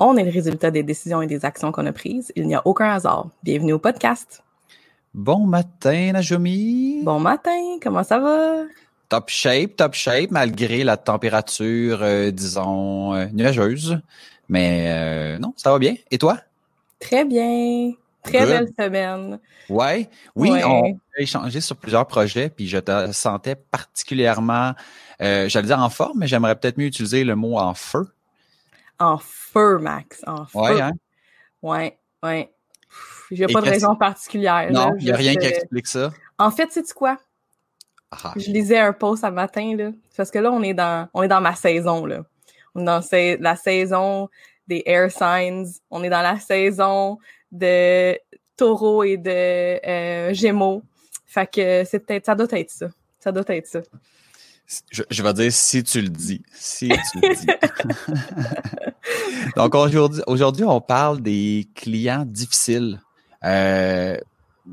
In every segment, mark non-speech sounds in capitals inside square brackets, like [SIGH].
On est le résultat des décisions et des actions qu'on a prises. Il n'y a aucun hasard. Bienvenue au podcast. Bon matin, Najomi. Bon matin, comment ça va? Top shape, top shape, malgré la température, euh, disons, euh, nuageuse. Mais euh, non, ça va bien. Et toi? Très bien. Très Good. belle semaine. Ouais, oui, Ouais. on a échangé sur plusieurs projets, puis je te sentais particulièrement, j'allais dire en forme, mais j'aimerais peut-être mieux utiliser le mot en feu. En feu, Max. En feu. Ouais, hein? Ouais, ouais. J'ai pas de raison particulière. Non, il n'y a rien qui explique ça. En fait, sais-tu quoi? Ah, Je lisais un post ce matin, là. Parce que là, on est dans, on est dans ma saison, là. On est dans la saison des air signs. On est dans la saison de taureau et de euh, gémeaux. Fait que c'est peut-être, ça doit être ça. Ça doit être ça. je, je vais dire si tu le dis. Si tu le dis. [LAUGHS] Donc aujourd'hui, aujourd'hui, on parle des clients difficiles. Euh,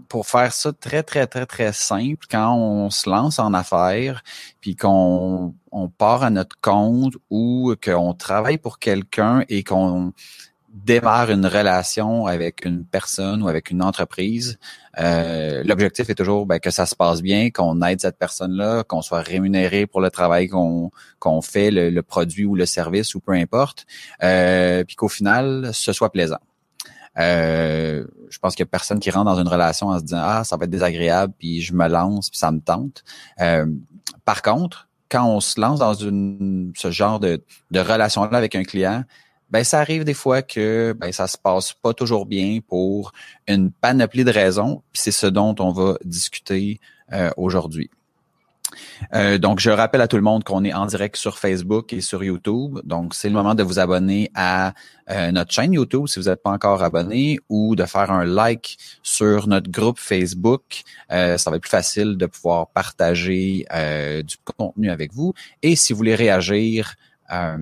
pour faire ça très, très, très, très simple, quand on se lance en affaires, puis qu'on on part à notre compte ou qu'on travaille pour quelqu'un et qu'on démarre une relation avec une personne ou avec une entreprise, euh, l'objectif est toujours ben, que ça se passe bien, qu'on aide cette personne-là, qu'on soit rémunéré pour le travail qu'on qu'on fait, le, le produit ou le service ou peu importe, euh, puis qu'au final, ce soit plaisant. Euh, je pense qu'il y a personne qui rentre dans une relation en se disant ah ça va être désagréable puis je me lance puis ça me tente. Euh, par contre, quand on se lance dans une ce genre de, de relation là avec un client, ben ça arrive des fois que ben ça se passe pas toujours bien pour une panoplie de raisons, puis c'est ce dont on va discuter euh, aujourd'hui. Euh, donc, je rappelle à tout le monde qu'on est en direct sur Facebook et sur YouTube. Donc, c'est le moment de vous abonner à euh, notre chaîne YouTube si vous n'êtes pas encore abonné ou de faire un like sur notre groupe Facebook. Euh, ça va être plus facile de pouvoir partager euh, du contenu avec vous. Et si vous voulez réagir euh,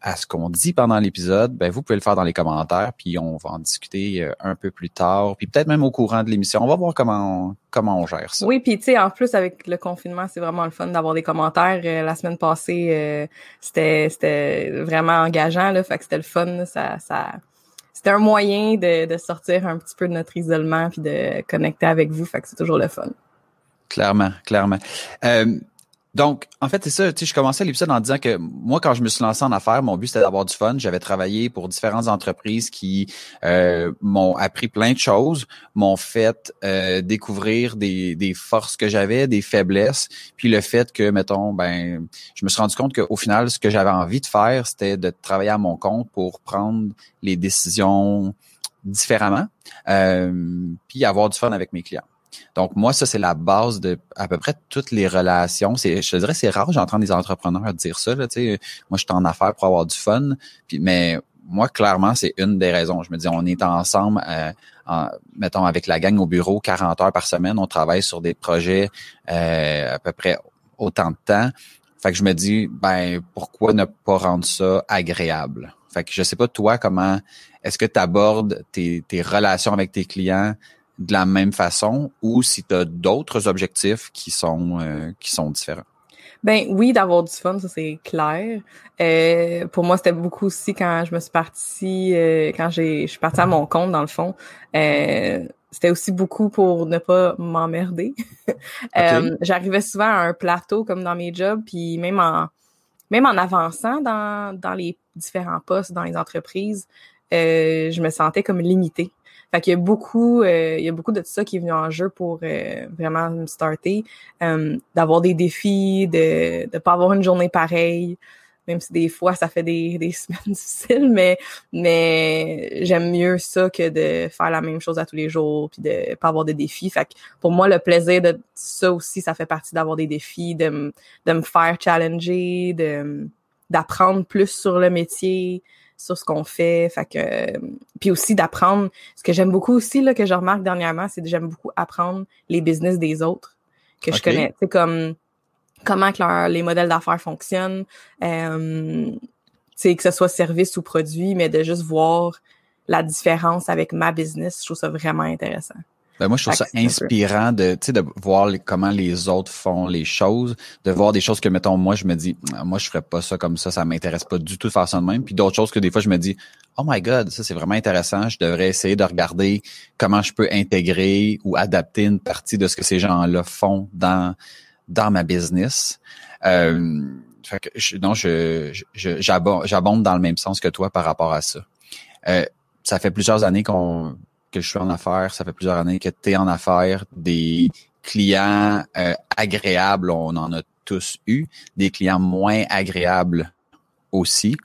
à ce qu'on dit pendant l'épisode, ben vous pouvez le faire dans les commentaires, puis on va en discuter euh, un peu plus tard, puis peut-être même au courant de l'émission. On va voir comment on, comment on gère ça. Oui, puis tu sais, en plus, avec le confinement, c'est vraiment le fun d'avoir des commentaires. Euh, la semaine passée, euh, c'était c'était vraiment engageant, là. Fait que c'était le fun. là. Ça, ça, c'était un moyen de, de sortir un petit peu de notre isolement puis de connecter avec vous. Fait que c'est toujours le fun. Clairement, clairement. Euh, donc, en fait, c'est ça. Tu sais, je commençais l'épisode en disant que moi, quand je me suis lancé en affaires, mon but c'était d'avoir du fun. J'avais travaillé pour différentes entreprises qui euh, m'ont appris plein de choses, m'ont fait euh, découvrir des, forces que j'avais, des faiblesses, puis le fait que, mettons, ben, je me suis rendu compte qu'au final, ce que j'avais envie de faire, c'était de travailler à mon compte pour prendre les décisions différemment, euh, puis avoir du fun avec mes clients. Donc, moi, ça, c'est la base de à peu près toutes les relations. C'est, je te dirais, c'est rare, j'entends des entrepreneurs dire ça. Là, moi, je suis en affaires pour avoir du fun. Puis, mais moi, clairement, c'est une des raisons. Je me dis, on est ensemble, euh, en- mettons, avec la gang au bureau, 40 heures par semaine. On travaille sur des projets euh, à peu près autant de temps. Fait que je me dis, ben, pourquoi ne pas rendre ça agréable? Fait que je sais pas, toi, comment est-ce que tu abordes tes, tes relations avec tes clients? De la même façon ou si tu as d'autres objectifs qui sont euh, qui sont différents? Ben oui, d'avoir du fun, ça c'est clair. Euh, pour moi, c'était beaucoup aussi quand je me suis partie, euh, quand j'ai, je suis partie à mon compte dans le fond. Euh, c'était aussi beaucoup pour ne pas m'emmerder. [LAUGHS] Euh, J'arrivais souvent à un plateau comme dans mes jobs, puis même en même en avançant dans, dans les différents postes dans les entreprises, euh, je me sentais comme limitée. Fait qu'il y a beaucoup, euh, il y a beaucoup de ça qui est venu en jeu pour euh, vraiment me starter, d'avoir des défis, de ne pas avoir une journée pareille, même si des fois ça fait des, [LAUGHS] des semaines difficiles, mais mais j'aime mieux ça que de faire la même chose à tous les jours puis de pas avoir de défis. Fait que pour moi le plaisir de ça aussi, ça fait partie d'avoir des défis, de, de me faire challenger, de d'apprendre plus sur le métier, sur ce qu'on fait. Fait que puis aussi d'apprendre. Ce que j'aime beaucoup aussi là que je remarque dernièrement, c'est que j'aime beaucoup apprendre les business des autres que je connais. C'est comme comment que les modèles d'affaires fonctionnent, euh, que ce soit service ou produit, mais de juste voir la différence avec ma business, je trouve ça vraiment intéressant. Ben moi, je trouve ça inspirant de, de voir comment les autres font les choses, de voir des choses que, mettons, moi, je me dis, ah, moi, je ferais pas ça comme ça, ça m'intéresse pas du tout de faire ça de même. Puis d'autres choses que des fois, je me dis, oh my God, ça, c'est vraiment intéressant. Je devrais essayer de regarder comment je peux intégrer ou adapter une partie de ce que ces gens-là font dans, dans ma business. Euh, fait que je, non, je, j'abonde dans le même sens que toi par rapport à ça. Euh, ça fait plusieurs années qu'on que je suis en affaires, ça fait plusieurs années que tu es en affaires, des clients euh, agréables, on en a tous eu, des clients moins agréables aussi.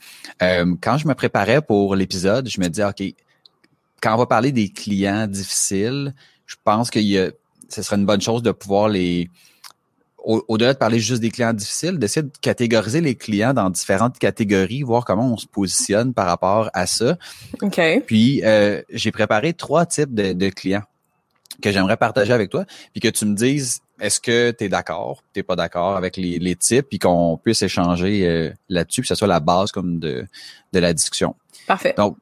Euh, quand je me préparais pour l'épisode, je me disais, OK, quand on va parler des clients difficiles, je pense que ce serait une bonne chose de pouvoir les au-delà de parler juste des clients difficiles, d'essayer de catégoriser les clients dans différentes catégories, voir comment on se positionne par rapport à ça. OK. Puis, euh, j'ai préparé trois types de, clients que j'aimerais partager avec toi, puis que tu me dises est-ce que tu es d'accord, tu pas d'accord avec les, types, puis qu'on puisse échanger euh, là-dessus, puis que ce soit la base comme de, de la discussion. Parfait. Donc,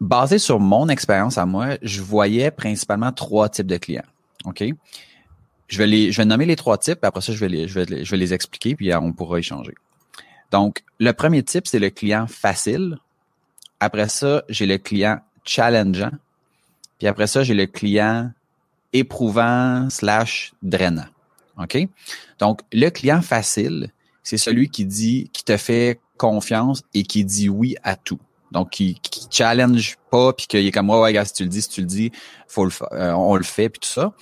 basé sur mon expérience à moi, je voyais principalement trois types de clients. OK? Je vais les, je vais nommer les trois types, après ça, je vais les, je vais je vais les expliquer, puis on pourra échanger. Donc, le premier type, c'est le client facile. Après ça, j'ai le client challengeant. Puis après ça, j'ai le client éprouvant slash drainant. OK? Donc, le client facile, c'est celui qui dit, qui te fait confiance et qui dit oui à tout. Donc, qui, qui challenge pas, puis qu'il est comme, ouais, ouais, gars, si tu le dis, si tu le dis, faut le, euh, on le fait, puis tout ça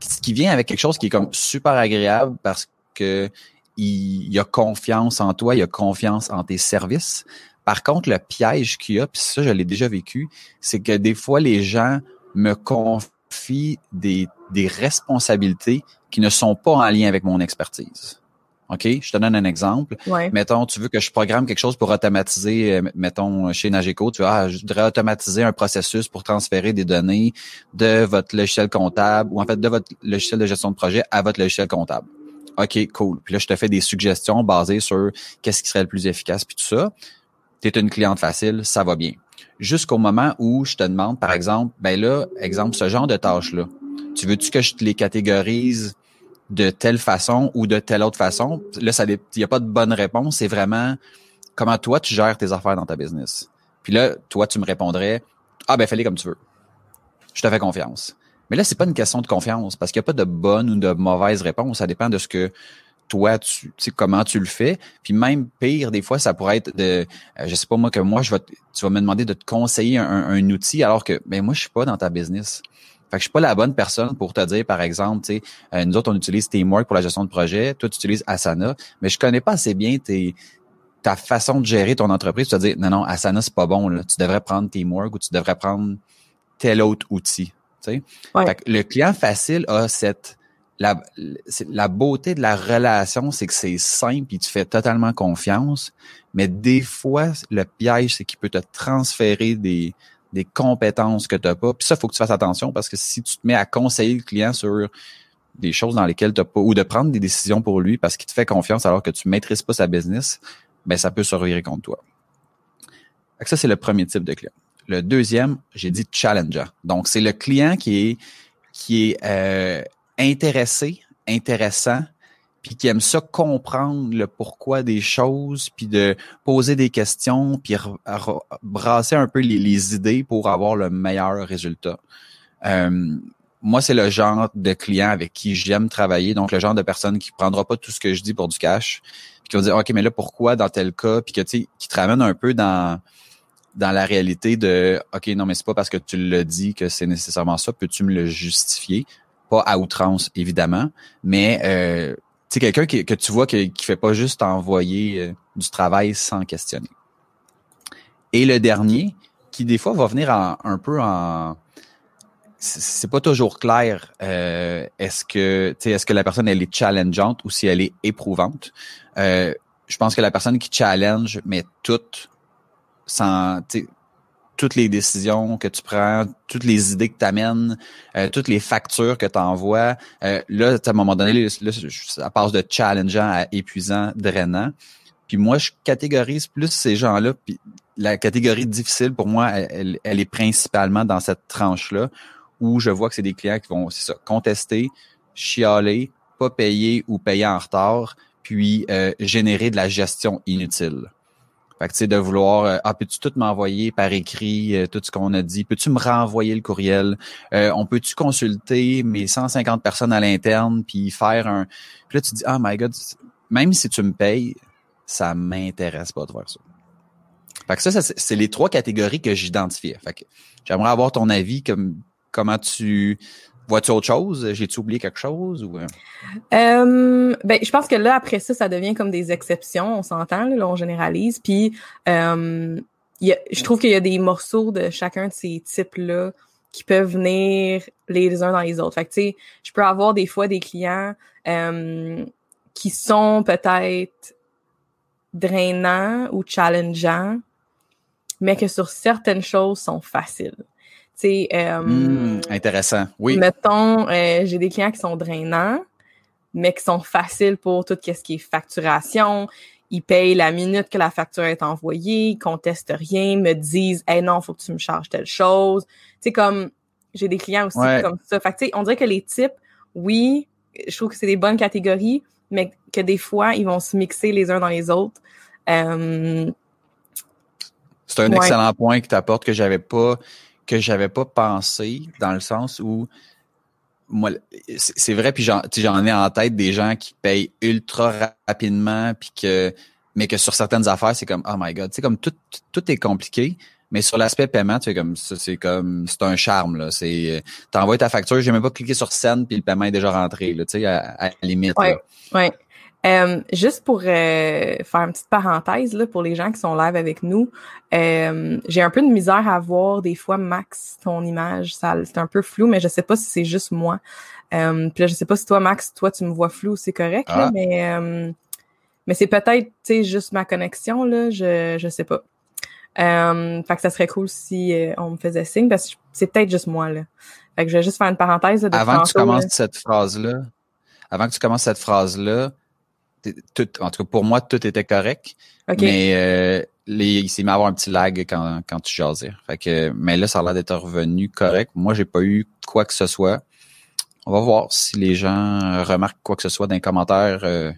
qui vient avec quelque chose qui est comme super agréable parce que il, a confiance en toi, il a confiance en tes services. Par contre, le piège qu'il y a, puis ça, je l'ai déjà vécu, c'est que des fois, les gens me confient des, des responsabilités qui ne sont pas en lien avec mon expertise. OK? Je te donne un exemple. Mettons, tu veux que je programme quelque chose pour automatiser, euh, mettons, chez Nageco, tu vois, ah, je voudrais automatiser un processus pour transférer des données de votre logiciel comptable ou en fait de votre logiciel de gestion de projet à votre logiciel comptable. OK, cool. Puis là, je te fais des suggestions basées sur qu'est-ce qui serait le plus efficace, puis tout ça. Tu es une cliente facile, ça va bien. Jusqu'au moment où je te demande, par exemple, ben là, exemple, ce genre de tâches-là, tu veux-tu que je te les catégorise de telle façon ou de telle autre façon. Là, il n'y a pas de bonne réponse. C'est vraiment comment toi, tu gères tes affaires dans ta business? Puis là, toi, tu me répondrais, ah ben, fais-les comme tu veux. Je te fais confiance. Mais là, c'est pas une question de confiance parce qu'il n'y a pas de bonne ou de mauvaise réponse. Ça dépend de ce que toi, tu sais comment tu le fais. Puis même pire, des fois, ça pourrait être de, euh, je sais pas moi que moi, je vais, tu vas me demander de te conseiller un, un outil alors que, ben moi, je suis pas dans ta business. Fait que je suis pas la bonne personne pour te dire, par exemple, tu sais, euh, nous autres, on utilise Teamwork pour la gestion de projet, toi, tu utilises Asana, mais je connais pas assez bien tes, ta façon de gérer ton entreprise. Tu vas dire, non, non, Asana, c'est pas bon, là. tu devrais prendre Teamwork ou tu devrais prendre tel autre outil. Tu sais? Fait que le client facile a cette la, la beauté de la relation, c'est que c'est simple et tu fais totalement confiance. Mais des fois, le piège, c'est qu'il peut te transférer des, des compétences que tu n'as pas. Puis ça, il faut que tu fasses attention parce que si tu te mets à conseiller le client sur des choses dans lesquelles tu pas, ou de prendre des décisions pour lui parce qu'il te fait confiance alors que tu maîtrises pas sa business, ben ça peut se revirer contre toi. ça, c'est le premier type de client. Le deuxième, j'ai dit challenger. Donc, c'est le client qui est, qui est euh, intéressé, intéressant, puis qui aime ça comprendre le pourquoi des choses, puis de poser des questions, puis brasser un peu les, idées pour avoir le meilleur résultat. Euh, moi, c'est le genre de client avec qui j'aime travailler, donc le genre de personne qui prendra pas tout ce que je dis pour du cash, puis qui va dire OK, mais là pourquoi dans tel cas, puis que tu sais, qui te ramène un peu dans dans la réalité de OK, non, mais c'est pas parce que tu le dis que c'est nécessairement ça. Peux-tu me le justifier? Pas à outrance, évidemment, mais euh, sais, quelqu'un que tu vois qui, qui fait pas juste envoyer euh, du travail sans questionner. Et le dernier, qui des fois va venir un peu en c'est pas toujours clair euh, est-ce que est-ce que la personne elle est challengeante ou si elle est éprouvante euh, je pense que la personne qui challenge met toutes sans toutes les décisions que tu prends, toutes les idées que tu amènes, euh, toutes les factures que tu envoies, euh, là, à un moment donné, là, ça passe de challengeant à épuisant, drainant. Puis moi, je catégorise plus ces gens-là. Puis la catégorie difficile, pour moi, elle, elle est principalement dans cette tranche-là, où je vois que c'est des clients qui vont, c'est ça, contester, chialer, pas payer ou payer en retard, puis euh, générer de la gestion inutile. Fait que tu sais, de vouloir euh, Ah, peux-tu tout m'envoyer par écrit euh, tout ce qu'on a dit? Peux-tu me renvoyer le courriel? on peut-tu consulter mes 150 personnes à l'interne puis faire un. Puis là, tu dis, oh my God, même si tu me payes, ça m'intéresse pas de faire ça. Fait que ça, ça c'est les trois catégories que j'identifiais. Fait que j'aimerais avoir ton avis comme comment tu vois-tu autre chose? J'ai-tu oublié quelque chose? Ou? Euh? Euh, ben, je pense que là, après ça, ça devient comme des exceptions, on s'entend, là, on généralise. Puis, euh, je trouve qu'il y a des morceaux de chacun de ces types-là qui peuvent venir les uns dans les autres. Fait que, tu sais, je peux avoir des fois des clients qui sont peut-être drainants ou challengeants, mais que sur certaines choses sont faciles. Euh, hmm, intéressant. Oui. Mettons, euh, j'ai des clients qui sont drainants, mais qui sont faciles pour tout ce qui est facturation. Ils payent la minute que la facture est envoyée, ils contestent rien, me disent Hey non, faut que tu me charges telle chose. Tu sais, comme j'ai des clients aussi comme ça. Fait que, on dirait que les types, oui, je trouve que c'est des bonnes catégories, mais que des fois, ils vont se mixer les uns dans les autres. Euh, c'est un excellent point que tu apportes que j'avais pas que j'avais pas pensé dans le sens où moi c'est vrai puis j'en ai en tête des gens qui payent ultra rapidement puis que mais que sur certaines affaires c'est comme oh my god. C'est comme tout tout est compliqué mais sur l'aspect paiement tu sais comme c'est comme c'est un charme là. C'est t'envoies ta facture j'ai même pas cliqué sur scène puis le paiement est déjà rentré là tu sais à, à, la limite ouais, ouais. Euh, juste pour euh, faire une petite parenthèse là, pour les gens qui sont live avec nous, euh, j'ai un peu de misère à voir des fois Max ton image, ça c'est un peu flou, mais je sais pas si c'est juste moi. Euh, puis là, je sais pas si toi Max, toi tu me vois flou, c'est correct, là, ah. mais mais c'est peut-être tu sais juste ma connexion là, je je sais pas. Fait que ça serait cool si on me faisait signe parce que c'est peut-être juste moi là. Fait que je vais juste faire une parenthèse. de avant que tu commences cette phrase là, avant que tu commences cette phrase là tout, en tout cas pour moi, tout était correct. Mais euh, les, il s'est mis à avoir un petit lag quand, quand tu jasais. Fait que, mais là, ça a l'air d'être revenu correct. Moi, j'ai pas eu quoi que ce soit. On va voir si les gens remarquent quoi que ce soit dans les commentaires. Euh,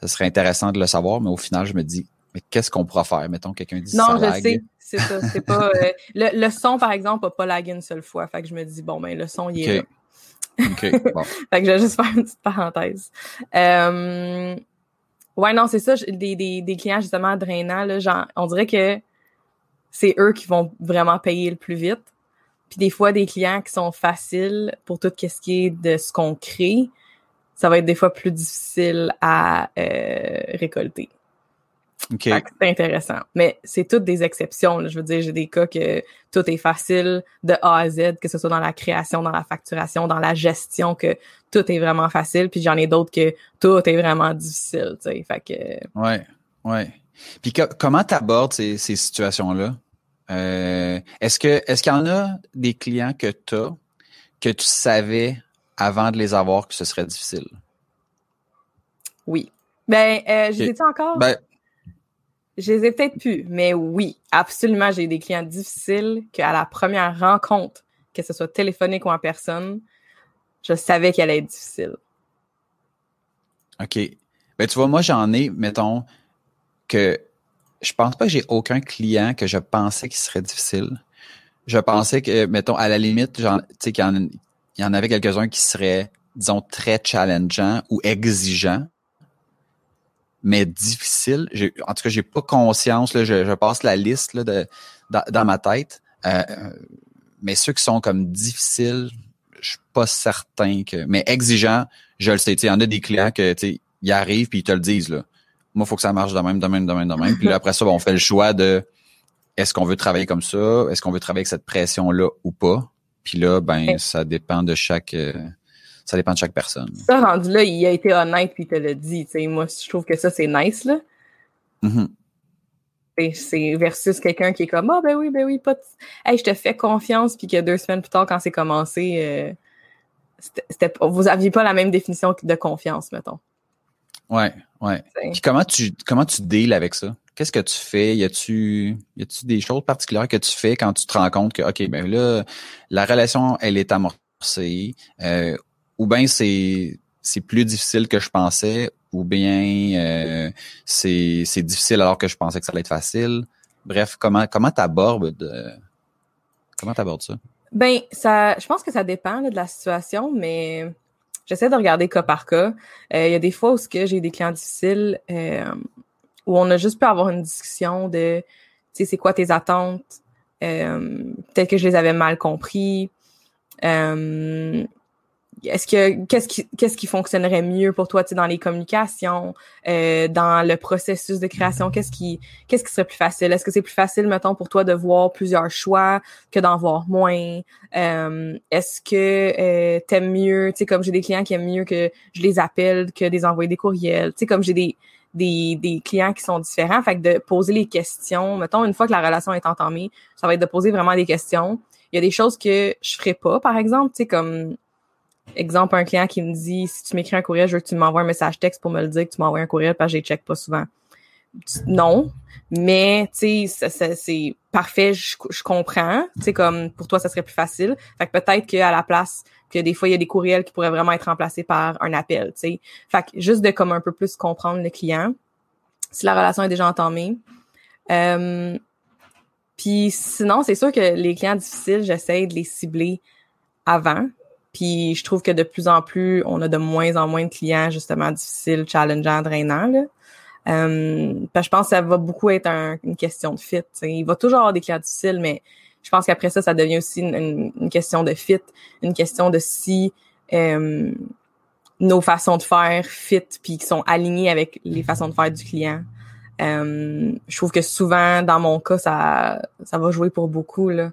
ce serait intéressant de le savoir, mais au final, je me dis, mais qu'est-ce qu'on pourra faire? Mettons, quelqu'un dit Non, je sais. C'est ça. C'est pas. Euh, le, le, son, par exemple, n'a pas lagué une seule fois. Fait que je me dis, bon, ben, le son, il est là. OK, [LAUGHS] bon. fait que je vais juste faire une petite parenthèse. Euh, ouais, non, c'est ça, des, des, des clients justement drainants, là, genre, on dirait que c'est eux qui vont vraiment payer le plus vite. Puis des fois, des clients qui sont faciles pour tout ce qui est de ce qu'on crée, ça va être des fois plus difficile à euh, récolter. C'est intéressant. Mais c'est toutes des exceptions. Je veux dire, j'ai des cas que tout est facile de A à Z, que ce soit dans la création, dans la facturation, dans la gestion, que tout est vraiment facile. Puis j'en ai d'autres que tout est vraiment difficile. Tu sais. Fait que... Ouais, ouais. Puis comment tu abordes ces, ces situations-là? Euh, est-ce que est-ce qu'il y en a des clients que tu as que tu savais avant de les avoir que ce serait difficile? Oui. Ben, euh, je sais encore? Ben, je les ai peut-être plus, mais oui, absolument, j'ai des clients difficiles qu'à la première rencontre, que ce soit téléphonique ou en personne, je savais qu'elle allait être difficile. OK. Ben, tu vois, moi, j'en ai, mettons, que je pense pas que j'ai aucun client que je pensais qui serait difficile. Je pensais que, mettons, à la limite, sais, qu'il y, y en avait quelques-uns qui seraient, disons, très challengeants ou exigeants mais difficile. En tout cas, j'ai pas conscience. Là, je, passe la liste là, de, dans, ma tête. Euh, mais ceux qui sont comme difficiles, je suis pas certain que. Mais exigeants, je le sais. Il y en a des clients que tu ils arrivent puis ils te le disent là. Moi, il faut que ça marche de même, de même, de même, de même. Puis là, après ça, on fait le choix de est-ce qu'on veut travailler comme ça, est-ce qu'on veut travailler avec cette pression-là ou pas? Puis là, ben, ça dépend de chaque. Euh, ça dépend de chaque personne. Ça, rendu là, il a été honnête puis il te l'a dit. Moi, je trouve que ça, c'est nice, là. Mm-hmm. C'est versus quelqu'un qui est comme Ah, ben oui, ben oui, pas de... Hey, je te fais confiance, puis que deux semaines plus tard, quand c'est commencé, euh, vous aviez pas la même définition de confiance, mettons. Ouais, ouais. Puis comment tu comment tu deals avec ça? Qu'est-ce que tu fais? Y a-tu y a-tu des choses particulières que tu fais quand tu te rends compte que OK, ben là, la relation, elle est amorcée, euh, ou bien c'est c'est plus difficile que je pensais, ou bien euh, c'est c'est difficile alors que je pensais que ça allait être facile. Bref, comment comment t'abordes de comment t'abordes ça? Ben ça, je pense que ça dépend de la situation, mais j'essaie de regarder cas par cas. Euh, il y a des fois où j'ai des clients difficiles euh, où on a juste pu avoir une discussion de, tu sais, c'est quoi tes attentes? Euh, peut-être que je les avais mal compris. Euh, est-ce que qu'est-ce qui qu'est-ce qui fonctionnerait mieux pour toi, dans les communications, euh, dans le processus de création, qu'est-ce qui qu'est-ce qui serait plus facile? Est-ce que c'est plus facile, mettons, pour toi de voir plusieurs choix que d'en voir moins? Euh, Est-ce que euh, t'aimes mieux, tu sais, comme j'ai des clients qui aiment mieux que je les appelle que des envoyer des courriels, tu sais, comme j'ai des des, des clients qui sont différents, fait que de poser les questions, mettons une fois que la relation est entamée, ça va être de poser vraiment des questions. Il y a des choses que je ferais pas, par exemple, tu sais, comme exemple, un client qui me dit si tu m'écris un courriel, je veux que tu m'envoies un message texte pour me le dire que tu m'envoies un courriel parce que je les check pas souvent. Non, mais tu sais, c'est parfait, je, comprends. Tu sais, comme pour toi, ça serait plus facile. Fait que peut-être qu'à la place que des fois, il y a des courriels qui pourraient vraiment être remplacés par un appel, tu sais. Fait que juste de comme un peu plus comprendre le client, si la relation est déjà entamée. Euh, puis sinon, c'est sûr que les clients difficiles, j'essaie de les cibler avant. Puis je trouve que de plus en plus, on a de moins en moins de clients justement difficiles, challengeants, drainants. Là. Euh, je pense que ça va beaucoup être une question de fit. Il va toujours avoir des clients difficiles, mais je pense qu'après ça, ça devient aussi une, question de fit, une question de si euh, nos façons de faire fit puis qui sont alignées avec les façons de faire du client. Euh, je trouve que souvent, dans mon cas, ça, ça va jouer pour beaucoup. Là.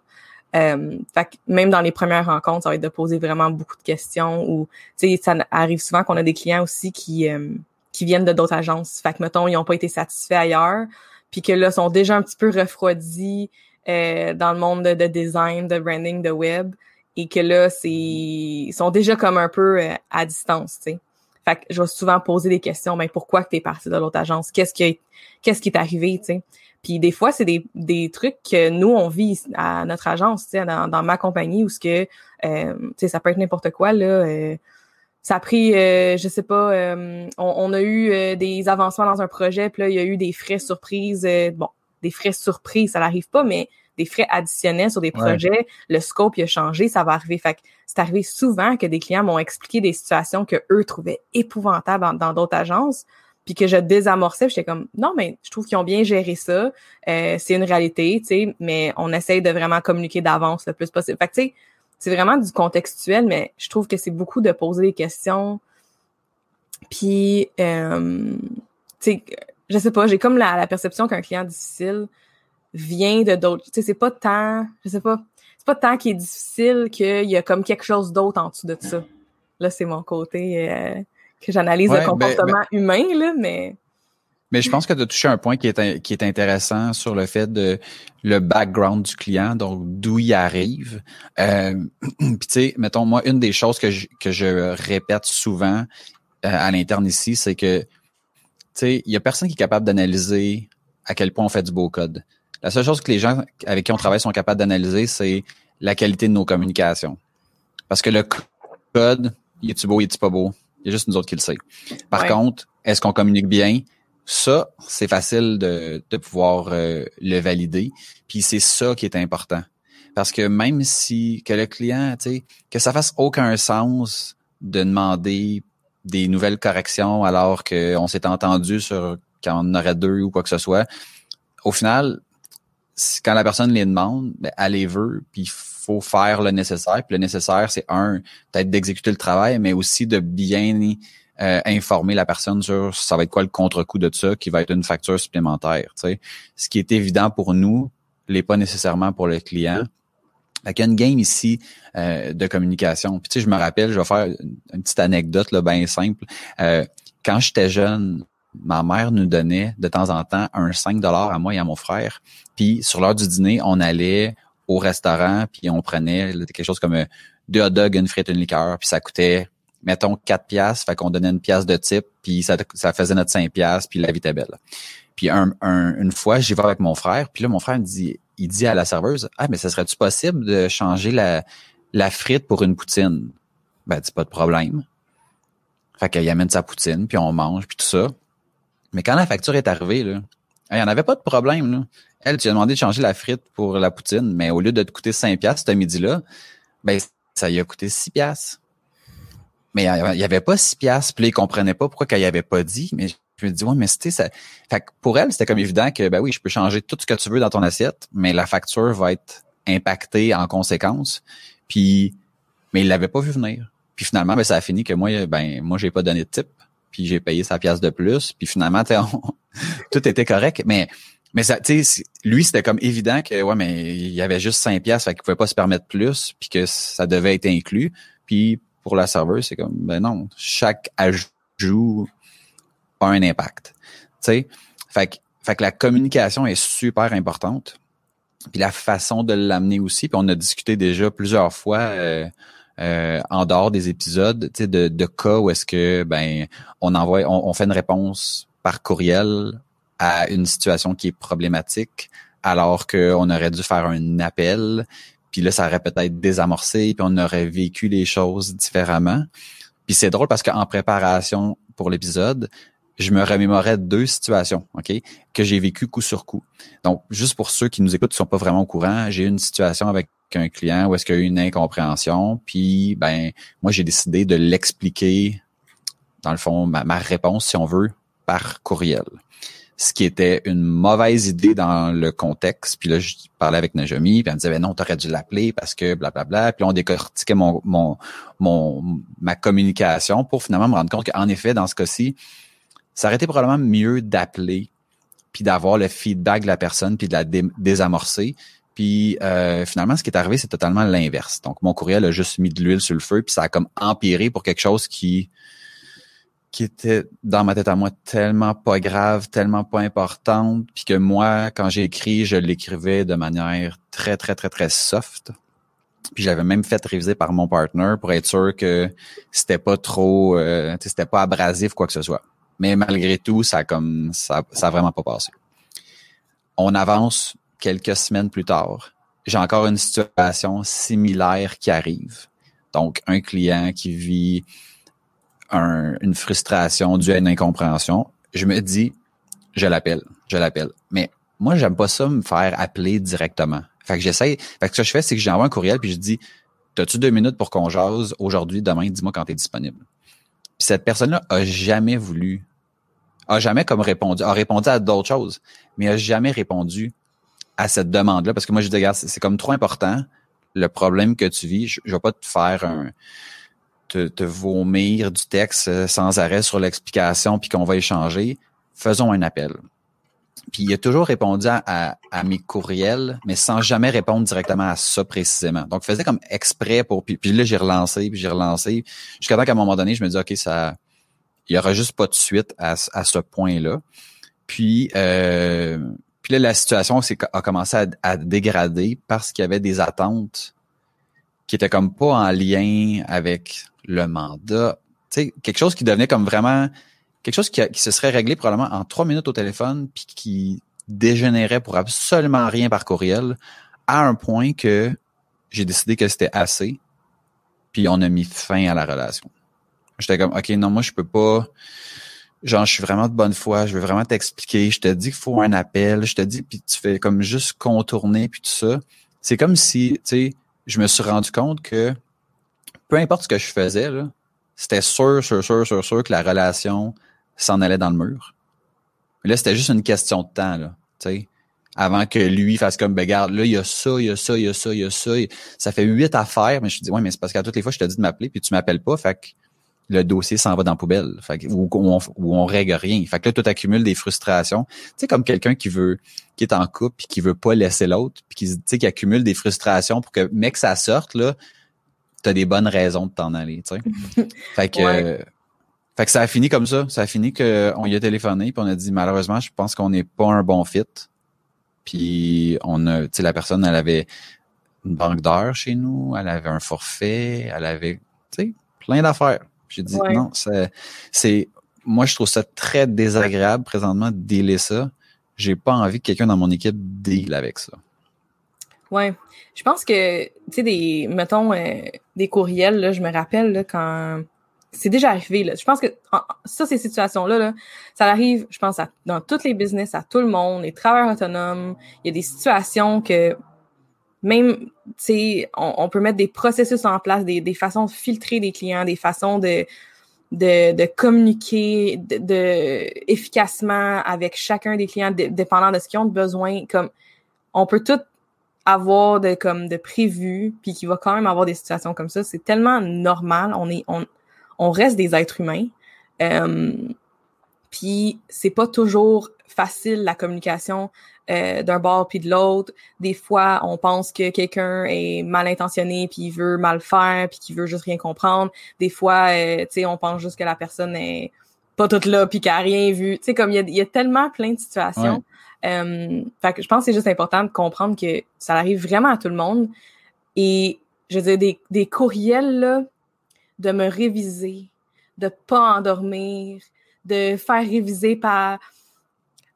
Euh, fait que même dans les premières rencontres, ça va être de poser vraiment beaucoup de questions ou tu sais, ça arrive souvent qu'on a des clients aussi qui euh, qui viennent de d'autres agences. Fait que mettons, ils n'ont pas été satisfaits ailleurs, puis que là sont déjà un petit peu refroidis euh, dans le monde de, design, de branding, de web, et que là c'est ils sont déjà comme un peu euh, à distance, tu sais. Fait que je vais souvent poser des questions, mais ben, pourquoi que tu es parti de l'autre agence? Qu'est-ce qui est qu'est-ce qui est arrivé, tu sais? Puis des fois, c'est des, des trucs que nous, on vit à notre agence, dans, dans ma compagnie, où ce que euh, ça peut être n'importe quoi. Là, euh, ça a pris, euh, je sais pas, euh, on, a eu des avancements dans un projet, puis là, il y a eu des frais surprises. bon, des frais surprises, ça n'arrive pas, mais des frais additionnels sur des projets, le scope il a changé, ça va arriver. Fait que c'est arrivé souvent que des clients m'ont expliqué des situations que eux trouvaient épouvantables dans d'autres agences puis que je désamorçais, j'étais comme non mais je trouve qu'ils ont bien géré ça, euh, c'est une réalité, tu sais, mais on essaye de vraiment communiquer d'avance le plus possible. Fait que tu sais, c'est vraiment du contextuel, mais je trouve que c'est beaucoup de poser des questions. Puis euh, tu sais, je sais pas, j'ai comme la, la perception qu'un client difficile vient de d'autres, tu sais, c'est pas tant, je sais pas, c'est pas tant qu'il est difficile qu'il y a comme quelque chose d'autre en dessous de ça. Là, c'est mon côté euh, que j'analyse le ben, comportement humain, là, mais. Mais je pense que tu as touché un point qui est, qui est intéressant sur le fait de le background du client, donc d'où il arrive. Euh, [CLEARS THROAT] Puis tu sais, mettons, moi, une des choses que je, que je répète souvent euh, à l'interne ici, c'est que tu sais, il y a personne qui est capable d'analyser à quel point on fait du beau code. La seule chose que les gens avec qui on travaille sont capables d'analyser, c'est la qualité de nos communications. Parce que le code, il est-tu beau, il est-tu pas beau? Il y a juste nous autres qui le sait. Par contre, est-ce qu'on communique bien? Ça, c'est facile de, de pouvoir euh, le valider. Puis c'est ça qui est important. Parce que même si que le client, tu sais, que ça fasse aucun sens de demander des nouvelles corrections alors qu'on s'est entendu sur quand on aurait deux ou quoi que ce soit, au final, quand la personne les demande, ben, elle les veut, puis faut faire le nécessaire. Puis le nécessaire, c'est un, peut-être d'exécuter le travail, mais aussi de bien euh, informer la personne sur ça va être quoi le contre-coup de ça, qui va être une facture supplémentaire. sais. Ce qui est évident pour nous, l'est pas nécessairement pour le client. Fait qu'il y a une game ici euh, de communication. Puis tu sais, je me rappelle, je vais faire une petite anecdote là, bien simple. Euh, quand j'étais jeune, ma mère nous donnait de temps en temps un 5 dollars à moi et à mon frère. Puis sur l'heure du dîner, on allait au restaurant, puis on prenait quelque chose comme euh, deux hot dogs, une frite, une liqueur, puis ça coûtait, mettons, 4 piastres, fait qu'on donnait une pièce de type, puis ça, ça faisait notre 5 piastres, puis la vie était belle. Puis un, une fois, j'y vais avec mon frère, puis là, mon frère me dit, il dit à la serveuse, ah, mais ça serait-tu possible de changer la, la frite pour une poutine? Ben, c'est pas de problème. Fait qu'il amène sa poutine, puis on mange, puis tout ça. Mais quand la facture est arrivée, là, il n'y en avait pas de problème. Là. Elle, tu as demandé de changer la frite pour la poutine, mais au lieu de te coûter 5 piastres ce midi-là, ben, ça lui a coûté 6 piastres. Mais il n'y avait pas 6 piastres, puis là, il comprenait pas pourquoi qu'elle n'y avait pas dit. Mais je me dis, ouais, mais c'était ça. Fait pour elle, c'était comme évident que, ben oui, je peux changer tout ce que tu veux dans ton assiette, mais la facture va être impactée en conséquence. Puis, mais il l'avait pas vu venir. Puis finalement, ben, ça a fini que moi, ben, moi, j'ai pas donné de type puis j'ai payé sa pièce de plus, puis finalement, [LAUGHS] tout était correct, mais mais ça, tu sais, lui, c'était comme évident que ouais, mais il y avait juste 5 pièces, fait qu'il pouvait pas se permettre plus, puis que ça devait être inclus. Puis pour la serveuse, c'est comme ben non, chaque ajout a un impact. Tu sais, fait que, fait que la communication est super importante. Puis la façon de l'amener aussi, puis on a discuté déjà plusieurs fois euh, euh, en dehors des épisodes, de, de cas où est-ce que ben on envoie, on, fait une réponse par courriel à une situation qui est problématique, alors qu'on aurait dû faire un appel, puis là ça aurait peut-être désamorcé, puis on aurait vécu les choses différemment. Puis c'est drôle parce qu'en préparation pour l'épisode, je me remémorais deux situations, OK, que j'ai vécu coup sur coup. Donc, juste pour ceux qui nous écoutent, qui sont pas vraiment au courant, j'ai eu une situation avec un client où est-ce qu'il y a eu une incompréhension, puis ben moi j'ai décidé de l'expliquer dans le fond ma, réponse si on veut par courriel. Ce qui était une mauvaise idée dans le contexte. Puis là, je parlais avec Najami, puis elle me disait ben non, t'aurais dû l'appeler parce que blablabla. Bla, bla. Puis on décortiquait mon, mon, mon ma communication pour finalement me rendre compte qu'en effet, dans ce cas-ci, ça aurait été probablement mieux d'appeler puis d'avoir le feedback de la personne puis de la désamorcer puis euh, finalement, ce qui est arrivé, c'est totalement l'inverse. Donc, mon courriel a juste mis de l'huile sur le feu, puis ça a comme empiré pour quelque chose qui qui était dans ma tête à moi tellement pas grave, tellement pas importante, puis que moi, quand j'ai écrit, je l'écrivais de manière très, très, très, très soft. Puis j'avais même fait réviser par mon partner pour être sûr que c'était pas trop, euh, c'était pas abrasif quoi que ce soit. Mais malgré tout, ça comme ça, ça a vraiment pas passé. On avance quelques semaines plus tard, j'ai encore une situation similaire qui arrive. Donc, un client qui vit une frustration due à une incompréhension. Je me dis, je l'appelle, je l'appelle. Mais moi, j'aime pas ça me faire appeler directement. Fait que j'essaie. Fait que ce que je fais, c'est que j'envoie un courriel puis je dis, t'as-tu deux minutes pour qu'on jase aujourd'hui, demain, dis-moi quand t'es disponible. Cette personne-là a jamais voulu, a jamais comme répondu, a répondu à d'autres choses, mais a jamais répondu à cette demande-là, parce que moi, je dis, regarde, c'est comme trop important, le problème que tu vis, je, je vais pas te faire un, te, te vomir du texte euh, sans arrêt sur l'explication, puis qu'on va échanger. Faisons un appel. Puis il a toujours répondu à, à, mes courriels, mais sans jamais répondre directement à ça précisément. Donc, faisait comme exprès pour. Puis, là, j'ai relancé, puis j'ai relancé. Jusqu'à temps qu'à un moment donné, je me dis, OK, ça. Il y aura juste pas de suite à, à ce point-là. Puis euh, puis là, la situation a commencé à, dégrader parce qu'il y avait des attentes qui étaient comme pas en lien avec le mandat. Tu sais, quelque chose qui devenait comme vraiment quelque chose qui, se serait réglé probablement en trois minutes au téléphone puis qui dégénérait pour absolument rien par courriel à un point que j'ai décidé que c'était assez puis on a mis fin à la relation. J'étais comme OK, non, moi je peux pas genre, je suis vraiment de bonne foi, je veux vraiment t'expliquer, je te dis qu'il faut un appel, je te dis, puis tu fais comme juste contourner, puis tout ça. C'est comme si, tu sais, je me suis rendu compte que peu importe ce que je faisais, là, c'était sûr, sûr, sûr, sûr, sûr que la relation s'en allait dans le mur. Mais là, c'était juste une question de temps, là, tu sais. avant que lui fasse comme, ben regarde, là, il y a ça, il y a ça, il y a ça, il y a ça. Ça fait huit affaires, mais je te dis, ouais, mais c'est parce qu'à toutes les fois, je te dis de m'appeler, puis tu m'appelles pas, fait que le dossier s'en va dans la poubelle, fait que, ou, on, ou on règle rien. Fait que là, tout accumule des frustrations. Tu sais, comme quelqu'un qui veut, qui est en couple, puis qui veut pas laisser l'autre, puis qui, tu sais, qui accumule des frustrations pour que, mec, ça sorte, là, t'as des bonnes raisons de t'en aller, tu sais. [LAUGHS] fait que, fait que ça a fini comme ça. Ça a fini qu'on y a téléphoné, puis on a dit, malheureusement, je pense qu'on n'est pas un bon fit. Puis on a, tu sais, la personne, elle avait une banque d'heures chez nous, elle avait un forfait, elle avait, tu sais, plein d'affaires. J'ai dit non, c'est, moi je trouve ça très désagréable présentement de dealer ça. J'ai pas envie que quelqu'un dans mon équipe deal avec ça. Ouais, je pense que tu sais des, mettons euh, des courriels là, je me rappelle là, quand c'est déjà arrivé. Là. Je pense que ça, ces situations-là, là, ça arrive, je pense, dans tous les business, à tout le monde, les travailleurs autonomes. Il y a des situations que même, tu sais, on, on, peut mettre des processus en place, des, des façons de filtrer des clients, des façons de, de, de communiquer de, de, efficacement avec chacun des clients, dépendant de ce qu'ils ont besoin. Comme, on peut tout avoir de comme de prévu puis qu'il va quand même avoir des situations comme ça c'est tellement normal on est on, on reste des êtres humains. Euh, puis c'est pas toujours facile la communication euh, d'un bord puis de l'autre. Des fois, on pense que quelqu'un est mal intentionné puis il veut mal faire puis qu'il veut juste rien comprendre. Des fois, euh, tu sais, on pense juste que la personne est pas toute là puis qu'elle a rien vu. Tu sais, comme il y a, tellement plein de situations. Euh, fait que je pense que c'est juste important de comprendre que ça arrive vraiment à tout le monde. Et je veux dire, des, des courriels, là, de me réviser, de pas endormir, de faire réviser par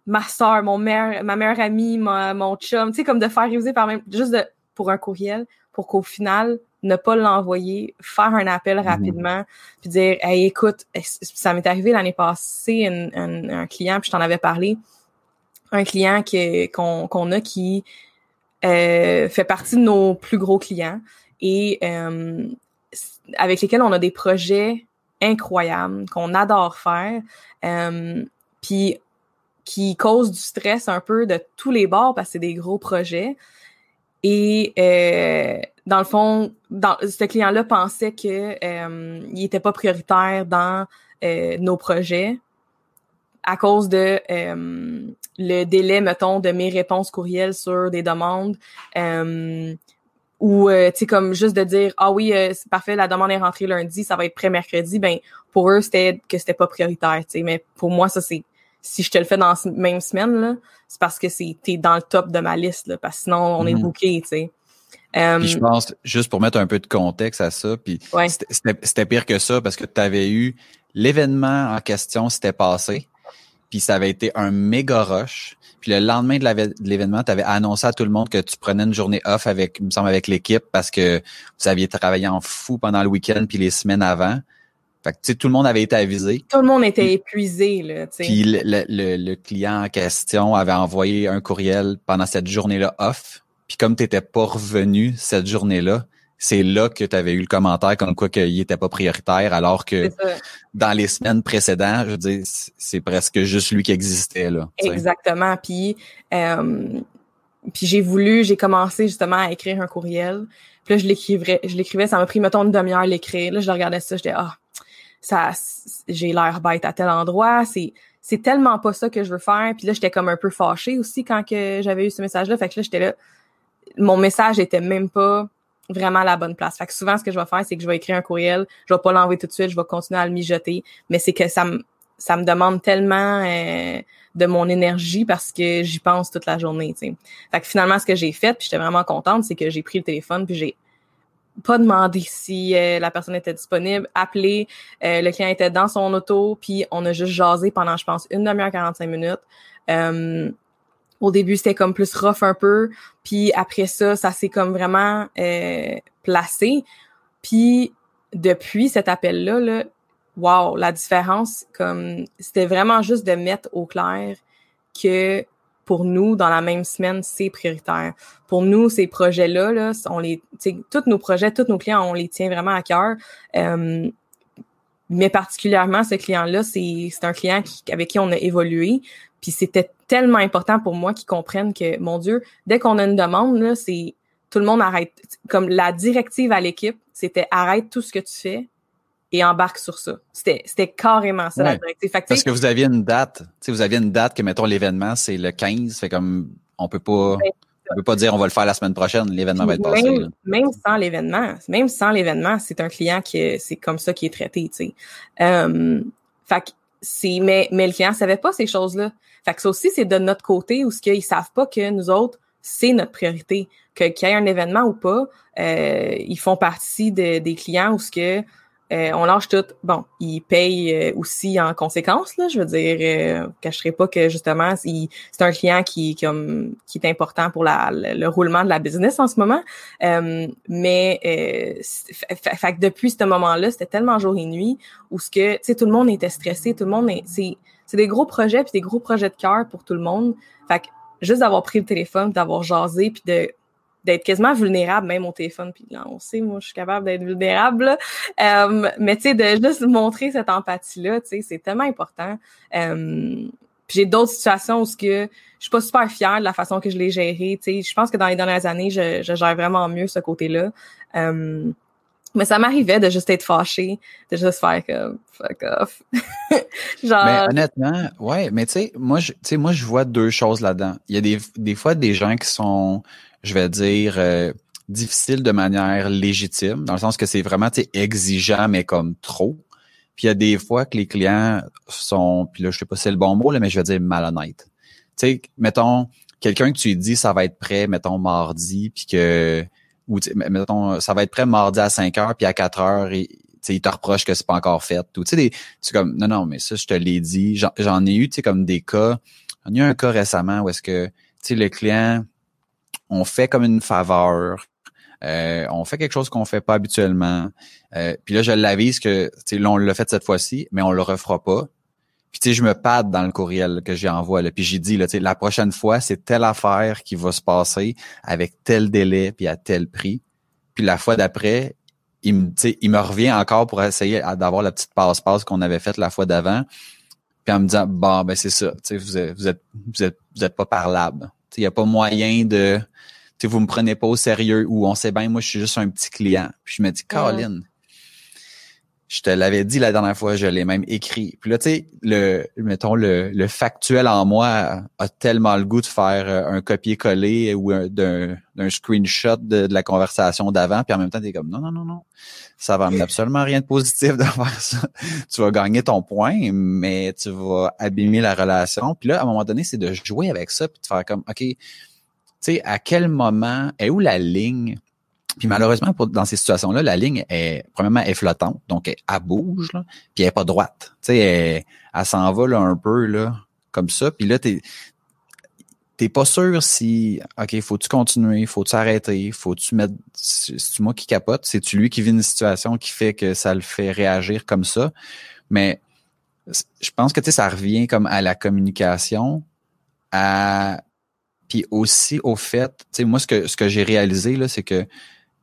ma soeur, mon mère, ma meilleure amie, mon chum, tu sais, comme de faire réviser par même, juste de, pour un courriel, pour qu'au final, ne pas l'envoyer, faire un appel mhm. rapidement, puis dire, hey, écoute, ça m'est arrivé l'année passée, un, client, puis je t'en avais parlé, un client qu'on a qui euh, fait partie de nos plus gros clients et euh, avec lesquels on a des projets incroyables qu'on adore faire, euh, puis qui causent du stress un peu de tous les bords parce que c'est des gros projets. Et euh, dans le fond, dans, ce client-là pensait que euh, il était pas prioritaire dans euh, nos projets à cause de euh, le délai, mettons, de mes réponses courriels sur des demandes. Euh, ou euh, tu sais comme juste de dire ah oui euh, c'est parfait la demande est rentrée lundi ça va être prêt mercredi ben pour eux c'était que c'était pas prioritaire tu sais. Mais pour moi ça c'est si je te le fais dans la même semaine là c'est parce que c'est t'es dans le top de ma liste là parce que sinon on est mhm. booké tu sais. Euh, puis je pense juste pour mettre un peu de contexte à ça puis c'était pire que ça parce que tu avais eu l'événement en question s'était passé puis ça avait été un méga rush puis le lendemain de l'événement, tu avais annoncé à tout le monde que tu prenais une journée off avec, il me semble, avec l'équipe parce que vous aviez travaillé en fou pendant le week-end puis les semaines avant. Fait que, tu sais, tout le monde avait été avisé. Tout le monde était épuisé, là, tu sais. Puis le, le, le, client en question avait envoyé un courriel pendant cette journée-là off. Puis comme tu n'étais pas revenu cette journée-là, c'est là que tu avais eu le commentaire comme quoi qu'il était pas prioritaire, alors que dans les semaines précédentes, je veux dire, c'est presque juste lui qui existait là. Exactement. Puis, euh, puis j'ai voulu, j'ai commencé justement à écrire un courriel. Puis là, je l'écrivais, je l'écrivais, ça m'a pris mettons une demi-heure l'écrire. Là, je regardais ça, j'étais ah, ça, j'ai l'air bête à tel endroit. C'est c'est tellement pas ça que je veux faire. Puis là, j'étais comme un peu fâchée aussi quand que j'avais eu ce message-là. Fait que là, j'étais là, mon message était même pas vraiment la bonne place. Fait que souvent, ce que je vais faire, c'est que je vais écrire un courriel, je vais pas l'envoyer tout de suite, je vais continuer à le mijoter, mais c'est que ça me ça me demande tellement euh, de mon énergie parce que j'y pense toute la journée. Fait que finalement, ce que j'ai fait, puis j'étais vraiment contente, c'est que j'ai pris le téléphone, puis j'ai pas demandé si euh, la personne était disponible, appelé, euh, le client était dans son auto, puis on a juste jasé pendant, je pense, une demi-heure, 45 minutes au début, c'était comme plus rough un peu. Puis après ça, ça s'est comme vraiment euh, placé. Puis depuis cet appel-là, là, wow, la différence, comme c'était vraiment juste de mettre au clair que pour nous, dans la même semaine, c'est prioritaire. Pour nous, ces projets-là, là, on les, tous nos projets, tous nos clients, on les tient vraiment à cœur. Euh, mais particulièrement ce client-là, c'est un client qui, avec qui on a évolué. Puis c'était tellement important pour moi qu'ils comprennent que, mon Dieu, dès qu'on a une demande, là, c'est tout le monde arrête. Comme la directive à l'équipe, c'était arrête tout ce que tu fais et embarque sur ça. C'était, c'était carrément ça la directive. Parce que vous aviez une date, tu vous aviez une date que, mettons, l'événement, c'est le 15, fait comme, on peut pas... On peut pas dire on va le faire la semaine prochaine, l'événement va être passé. Même, sans l'événement, même sans l'événement, c'est un client qui c'est comme ça qui est traité, tu sais. Euh, fait que mais mais le client savait pas ces choses-là. Fait que ça aussi c'est de notre côté où ce qu'ils savent pas que nous autres c'est notre priorité que qu'il y ait un événement ou pas, euh, ils font partie de, des clients où ce que euh, on lâche tout. Bon, ils payent euh, aussi en conséquence, là. Je veux dire, euh, cacherai pas que justement, c'est un client qui, qui est important pour la, le, roulement de la business en ce moment. Euh, mais fait, que depuis ce moment-là, c'était tellement jour et nuit où ce que, tu sais, tout le monde était stressé, tout le monde est, c'est, c'est des gros projets puis des gros projets de cœur pour tout le monde. Fait que juste d'avoir pris le téléphone, d'avoir jasé puis de d'être quasiment vulnérable même au téléphone puis là on sait moi je suis capable d'être vulnérable euh, mais tu sais de juste montrer cette empathie là tu sais c'est tellement important euh, j'ai d'autres situations où ce que je suis pas super fière de la façon que je l'ai géré tu sais je pense que dans les dernières années je, je gère vraiment mieux ce côté là euh, mais ça m'arrivait de juste être fâchée, de juste faire comme fuck off. [LAUGHS] Genre. Mais honnêtement, ouais, mais tu sais, moi, je, moi, je vois deux choses là-dedans. Il y a des, des fois des gens qui sont je vais dire, euh, difficile de manière légitime, dans le sens que c'est vraiment exigeant, mais comme trop. Puis il y a des fois que les clients sont, puis là, je sais pas si c'est le bon mot, là, mais je vais dire malhonnête. Tu sais, mettons, quelqu'un que tu dis ça va être prêt, mettons, mardi, puis que ou mettons, ça va être prêt mardi à 5 heures, puis à 4 heures, et, il te reproche que c'est pas encore fait. Tu sais, c'est comme, non, non, mais ça, je te l'ai dit. J'en ai eu, tu sais, comme des cas. On a eu un cas récemment où est-ce que, tu sais, le client, on fait comme une faveur. Euh, on fait quelque chose qu'on fait pas habituellement. Euh, puis là, je l'avise que là, on l'a fait cette fois-ci, mais on le refera pas. Puis tu sais, je me pade dans le courriel que j'ai envoyé. Puis j'ai dit, là, la prochaine fois, c'est telle affaire qui va se passer avec tel délai puis à tel prix. Puis la fois d'après, il me, il me revient encore pour essayer d'avoir la petite passe-passe qu'on avait faite la fois d'avant. Puis en me disant, bon, ben c'est ça, vous êtes, vous êtes, vous êtes, vous êtes pas parlable. Il n'y a pas moyen de vous me prenez pas au sérieux ou on sait bien, moi, je suis juste un petit client. Puis je me dis, Caroline, je te l'avais dit la dernière fois, je l'ai même écrit. Puis là, tu sais, le, mettons, le, le factuel en moi a tellement le goût de faire euh, un copier-coller ou d'un, screenshot de, la conversation d'avant. Puis en même temps, t'es comme, non, non, non, non. Ça va amener absolument rien de positif de [LAUGHS] faire ça. tu vas gagner ton point, mais tu vas abîmer la relation. Puis là, à un moment donné, c'est de jouer avec ça puis de faire comme, OK, sais, à quel moment est où la ligne? Puis malheureusement, dans ces situations-là, la ligne est, premièrement, est flottante, donc elle, bouge, là, puis elle est pas droite. Tu sais, elle, elle s'en va là, un peu là, comme ça. Puis là, t'es t'es pas sûr si OK, faut-tu continuer, faut-tu arrêter, faut-tu mettre c'est moi qui capote, c'est tu lui qui vit une situation qui fait que ça le fait réagir comme ça? Mais je pense que tu sais ça revient comme à la communication, à puis aussi au fait, tu sais, moi, ce que, ce que j'ai réalisé, là, c'est que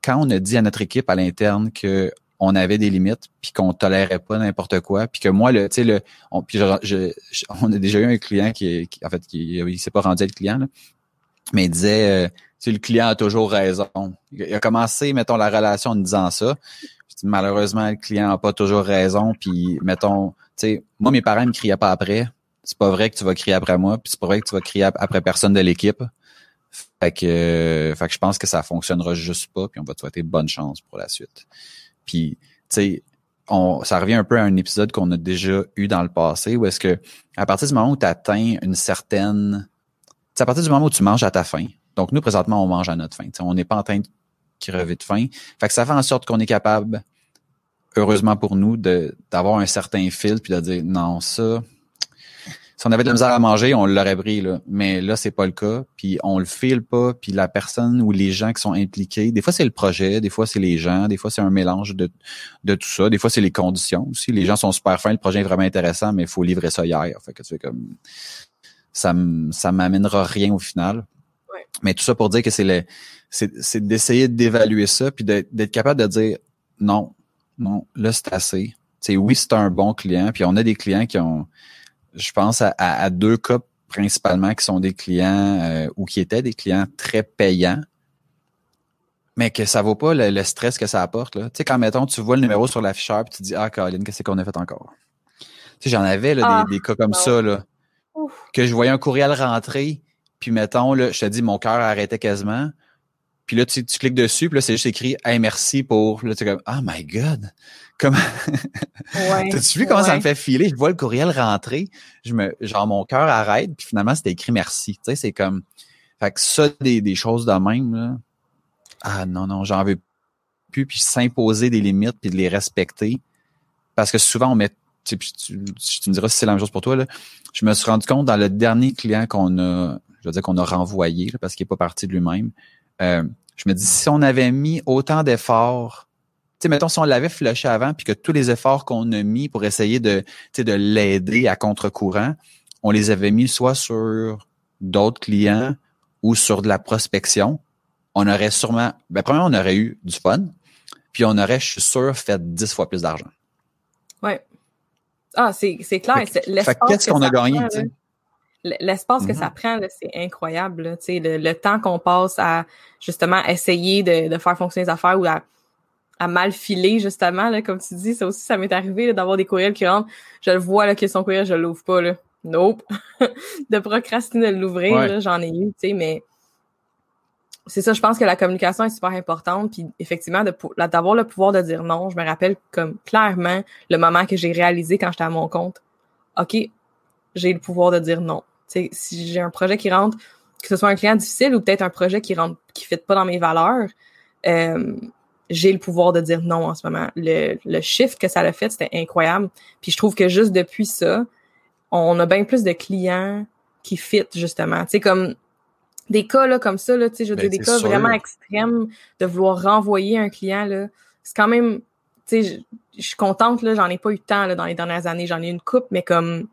quand on a dit à notre équipe à l'interne que on avait des limites, puis qu'on tolérait pas n'importe quoi, puis que moi, le, tu sais, le, on, puis je, on a déjà eu un client qui, qui en fait, qui, il s'est pas rendu être client, là, mais il disait, euh, tu le client a toujours raison. Il a commencé, mettons, la relation en disant ça. malheureusement, le client a pas toujours raison, puis mettons, tu sais, moi, mes parents me criaient pas après, c'est pas vrai que tu vas crier après moi, puis c'est pas vrai que tu vas crier après personne de l'équipe. Fait que, fait que je pense que ça fonctionnera juste pas, puis on va te souhaiter bonne chance pour la suite. Puis, tu sais, on, ça revient un peu à un épisode qu'on a déjà eu dans le passé, où est-ce que à partir du moment où tu atteins une certaine, à partir du moment où tu manges à ta faim. Donc nous présentement on mange à notre faim. on n'est pas en train de crever de faim. Fait que ça fait en sorte qu'on est capable, heureusement pour nous, d'avoir un certain fil puis de dire non ça, si on avait de la misère à manger, on l'aurait pris, là. Mais là, c'est pas le cas. Puis on le file pas. Puis la personne ou les gens qui sont impliqués, des fois c'est le projet, des fois c'est les gens, des fois c'est un mélange de, de tout ça. Des fois c'est les conditions aussi. Les gens sont super fins, le projet est vraiment intéressant, mais il faut livrer ça hier. Fait que tu fais comme ça ça m'amènera rien au final. Mais tout ça pour dire que c'est le c'est d'essayer d'évaluer ça puis d'être capable de dire non, non, là c'est assez. c'est oui, c'est un bon client, puis on a des clients qui ont je pense à, à, deux cas principalement qui sont des clients euh, ou qui étaient des clients très payants, mais que ça vaut pas le, stress que ça apporte. Tu sais, quand mettons, tu vois le numéro sur l'afficheur puis tu dis Ah Caroline, qu'est-ce qu'on a fait encore? Tu sais, j'en avais là, des, ah, cas comme ça, là. Que je voyais un courriel rentrer, puis mettons, là, je te dis, mon cœur arrêtait quasiment. Puis là, tu, tu cliques dessus, puis là, c'est juste écrit Hey, merci pour. Là, tu es comme Oh my God! Comment ouais, [LAUGHS] T'as-tu vu comment ça me fait filer? Je vois le courriel rentrer, je me genre mon cœur arrête, puis finalement, c'était écrit merci. Tu sais, c'est comme. Fait que ça, des, des choses de même, là. Ah non, non, j'en veux plus, puis s'imposer des limites, puis de les respecter. Parce que souvent, on met. Tu, tu, tu me diras si c'est la même chose pour toi, là. Je me suis rendu compte dans le dernier client qu'on a, je veux dire qu'on a renvoyé, parce qu'il n'est pas parti de lui-même euh, je me dis, si on avait mis autant d'efforts, sais, mettons, si on l'avait flushé avant, puis que tous les efforts qu'on a mis pour essayer de, de l'aider à contre-courant, on les avait mis soit sur d'autres clients ou sur de la prospection, on aurait sûrement, ben, premièrement, on aurait eu du fun, puis on aurait, je suis sûr, fait dix fois plus d'argent. Ouais. Ah, c'est, clair. Qu'est-ce qu'on a gagné, L'espace que ça mm-hmm. prend, c'est incroyable. le, le temps qu'on passe à justement essayer de, de, faire fonctionner les affaires ou à, à mal filer, justement, là, comme tu dis, ça aussi, ça m'est arrivé d'avoir des courriels qui rentrent. Je le vois là, que son courriel, je l'ouvre pas. Là. Nope. [LAUGHS] de procrastiner de l'ouvrir, j'en ai eu, tu sais, mais c'est ça, je pense que la communication est super importante. Puis effectivement, d'avoir le pouvoir de dire non, je me rappelle comme clairement le moment que j'ai réalisé quand j'étais à mon compte. OK, j'ai le pouvoir de dire non si j'ai un projet qui rentre, que ce soit un client difficile ou peut-être un projet qui rentre, qui ne fit pas dans mes valeurs, euh, j'ai le pouvoir de dire non en ce moment. Le, le chiffre que ça a fait, c'était incroyable. Puis je trouve que juste depuis ça, on a bien plus de clients qui fit justement. Tu sais, comme des cas là, comme ça, là, tu sais, je veux ben, dire, des cas vraiment extrêmes de vouloir renvoyer un client, là, c'est quand même, tu sais, je suis contente, là, j'en ai pas eu tant là, dans les dernières années, j'en ai une coupe, mais comme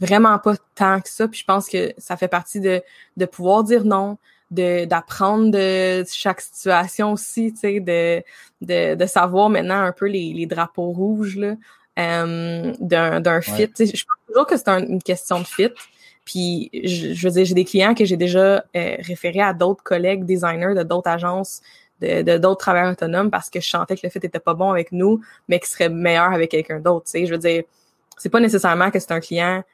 vraiment pas tant que ça. Puis je pense que ça fait partie de, de pouvoir dire non, de d'apprendre de chaque situation aussi, tu sais, de, de, de savoir maintenant un peu les, les drapeaux rouges là, euh, d'un, d'un fit. Je pense toujours que c'est une question de fit. Puis je, veux dire, j'ai des clients que j'ai déjà euh, référés à d'autres collègues designers de d'autres agences de d'autres travailleurs autonomes parce que je sentais que le fit était pas bon avec nous, mais qu'il serait meilleur avec quelqu'un d'autre. Tu sais, je veux dire, c'est pas nécessairement que c'est un client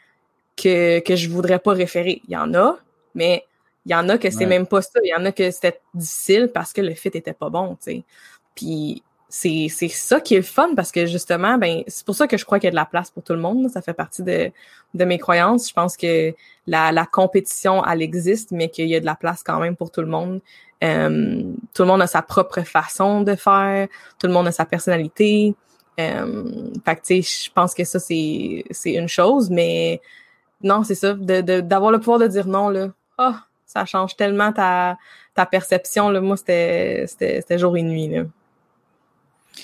que, que je voudrais pas référer. Il y en a, mais il y en a que c'est même pas ça. Il y en a que c'était difficile parce que le fit était pas bon, tu sais. Puis c'est, c'est ça qui est le fun parce que justement, ben, c'est pour ça que je crois qu'il y a de la place pour tout le monde. Ça fait partie de, de mes croyances. Je pense que la, la compétition, elle existe, mais qu'il y a de la place quand même pour tout le monde. Euh, tout le monde a sa propre façon de faire. Tout le monde a sa personnalité. Euh, fait que, tu sais, je pense que ça, c'est, c'est une chose, mais non, c'est ça, d'avoir le pouvoir de dire non, là. Oh, ça change tellement ta, ta perception, là. Moi, c'était jour et nuit, là.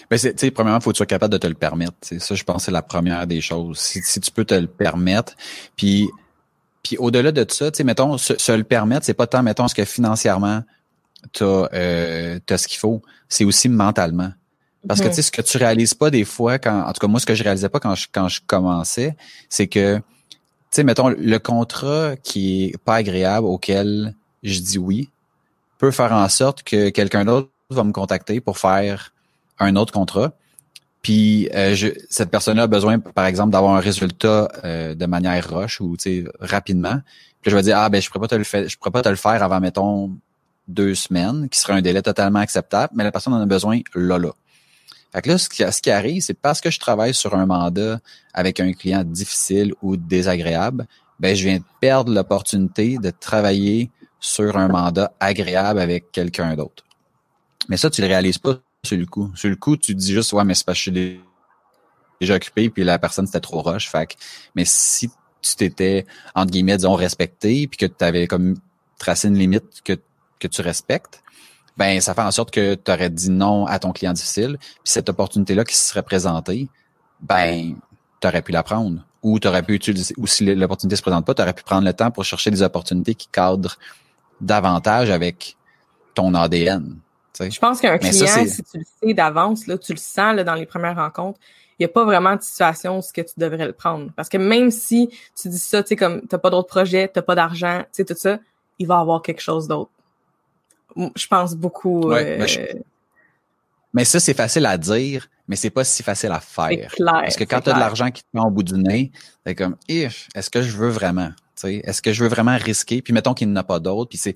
Ben, tu sais, premièrement, il faut que tu sois capable de te le permettre. Ça, je pense, c'est la première des choses. Si, si tu peux te le permettre, puis, puis au-delà de ça, tu sais, mettons, se, le permettre, c'est pas tant, mettons, ce que financièrement, tu as, euh, ce qu'il faut, c'est aussi mentalement. Parce que, tu sais, ce que tu réalises pas des fois, quand, en tout cas, moi, ce que je réalisais pas quand je, quand je commençais, c'est que, sais, mettons, le contrat qui est pas agréable auquel je dis oui peut faire en sorte que quelqu'un d'autre va me contacter pour faire un autre contrat. Puis euh, cette personne-là a besoin, par exemple, d'avoir un résultat euh, de manière rush ou rapidement. Puis je vais dire ah ben je pourrais pas te le faire, je pourrais pas te le faire avant mettons deux semaines, qui serait un délai totalement acceptable, mais la personne en a besoin là là. Fait que là, ce qui, ce qui arrive, c'est parce que je travaille sur un mandat avec un client difficile ou désagréable, ben je viens de perdre l'opportunité de travailler sur un mandat agréable avec quelqu'un d'autre. Mais ça, tu le réalises pas sur le coup. Sur le coup, tu dis juste ouais, mais c'est parce que je suis déjà occupé puis la personne c'était trop rush. Fait que, mais si tu t'étais entre guillemets disons respecté puis que tu avais comme tracé une limite que que tu respectes, ben ça fait en sorte que tu aurais dit non à ton client difficile, puis cette opportunité-là qui se serait présentée, ben tu aurais pu la prendre. Ou tu aurais pu utiliser, ou si l'opportunité se présente pas, tu aurais pu prendre le temps pour chercher des opportunités qui cadrent davantage avec ton ADN. Je pense qu'un client, si tu le sais d'avance, là, tu le sens là, dans les premières rencontres, il n'y a pas vraiment de situation où ce que tu devrais le prendre. Parce que même si tu dis ça, tu sais, comme t'as pas d'autres projets, t'as pas d'argent, tu sais, tout ça, il va avoir quelque chose d'autre. Je pense beaucoup. Euh, mais, ça, c'est facile à dire, mais c'est pas si facile à faire. Parce que quand tu as de l'argent qui te met au bout du nez, c'est comme, est-ce que je veux vraiment? Est-ce que je veux vraiment risquer? Puis mettons qu'il n'y en a pas d'autres. Puis c'est,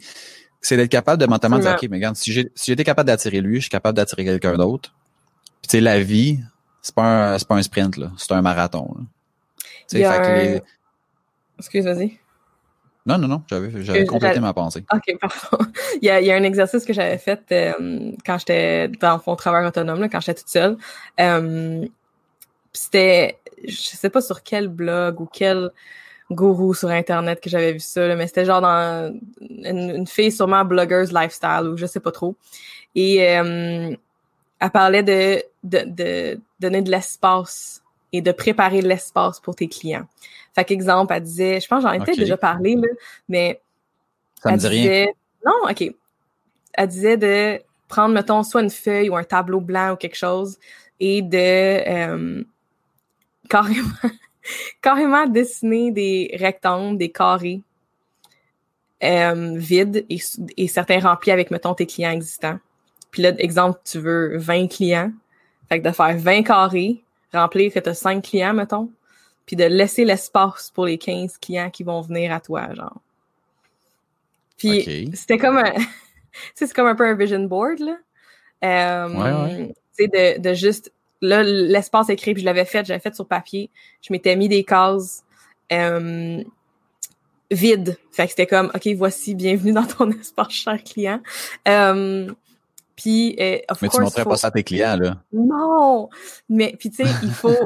c'est d'être capable de mentalement dire, OK, mais regarde, si j'ai, si j'étais capable d'attirer lui, je suis capable d'attirer quelqu'un d'autre. Puis tu sais, la vie, c'est pas un, c'est pas un sprint, là. C'est un marathon, sais, fait que Excuse, vas-y. Non, non, non, j'avais, j'avais complété ma pensée. OK, [LAUGHS] parfait. il, y a, il y a un exercice que j'avais fait euh, quand j'étais dans mon travail autonome, là, quand j'étais toute seule. Euh, c'était, je sais pas sur quel blog ou quel gourou sur internet que j'avais vu ça, mais c'était genre dans une, fille sûrement bloggers lifestyle ou je sais pas trop. Et euh, elle parlait de, de, de donner de l'espace et de préparer l'espace pour tes clients. Fait qu'exemple, elle disait, je pense j'en ai peut-être déjà parlé, là, mais ça me dit rien. Non, OK. Elle disait de prendre, mettons, soit une feuille ou un tableau blanc ou quelque chose et de euh, carrément [LAUGHS] carrément dessiner des rectangles, des carrés euh, vides et, et, certains remplis avec, mettons, tes clients existants. Puis là, exemple, tu veux 20 clients. Fait que de faire 20 carrés, remplir que tu as 5 clients, mettons, puis de laisser l'espace pour les 15 clients qui vont venir à toi, genre. Puis c'était comme un... [LAUGHS] c'est comme un peu un vision board, là. Euh, ouais, ouais. De, de juste Là, l'espace écrit, puis je l'avais fait, j'avais fait sur papier. Je m'étais mis des cases euh, vides. Fait que c'était comme, OK, voici, bienvenue dans ton [LAUGHS] espace, cher client. Euh, puis, euh, mais tu montrais pas ça à tes clients, là. Non! Mais, puis tu sais, il faut,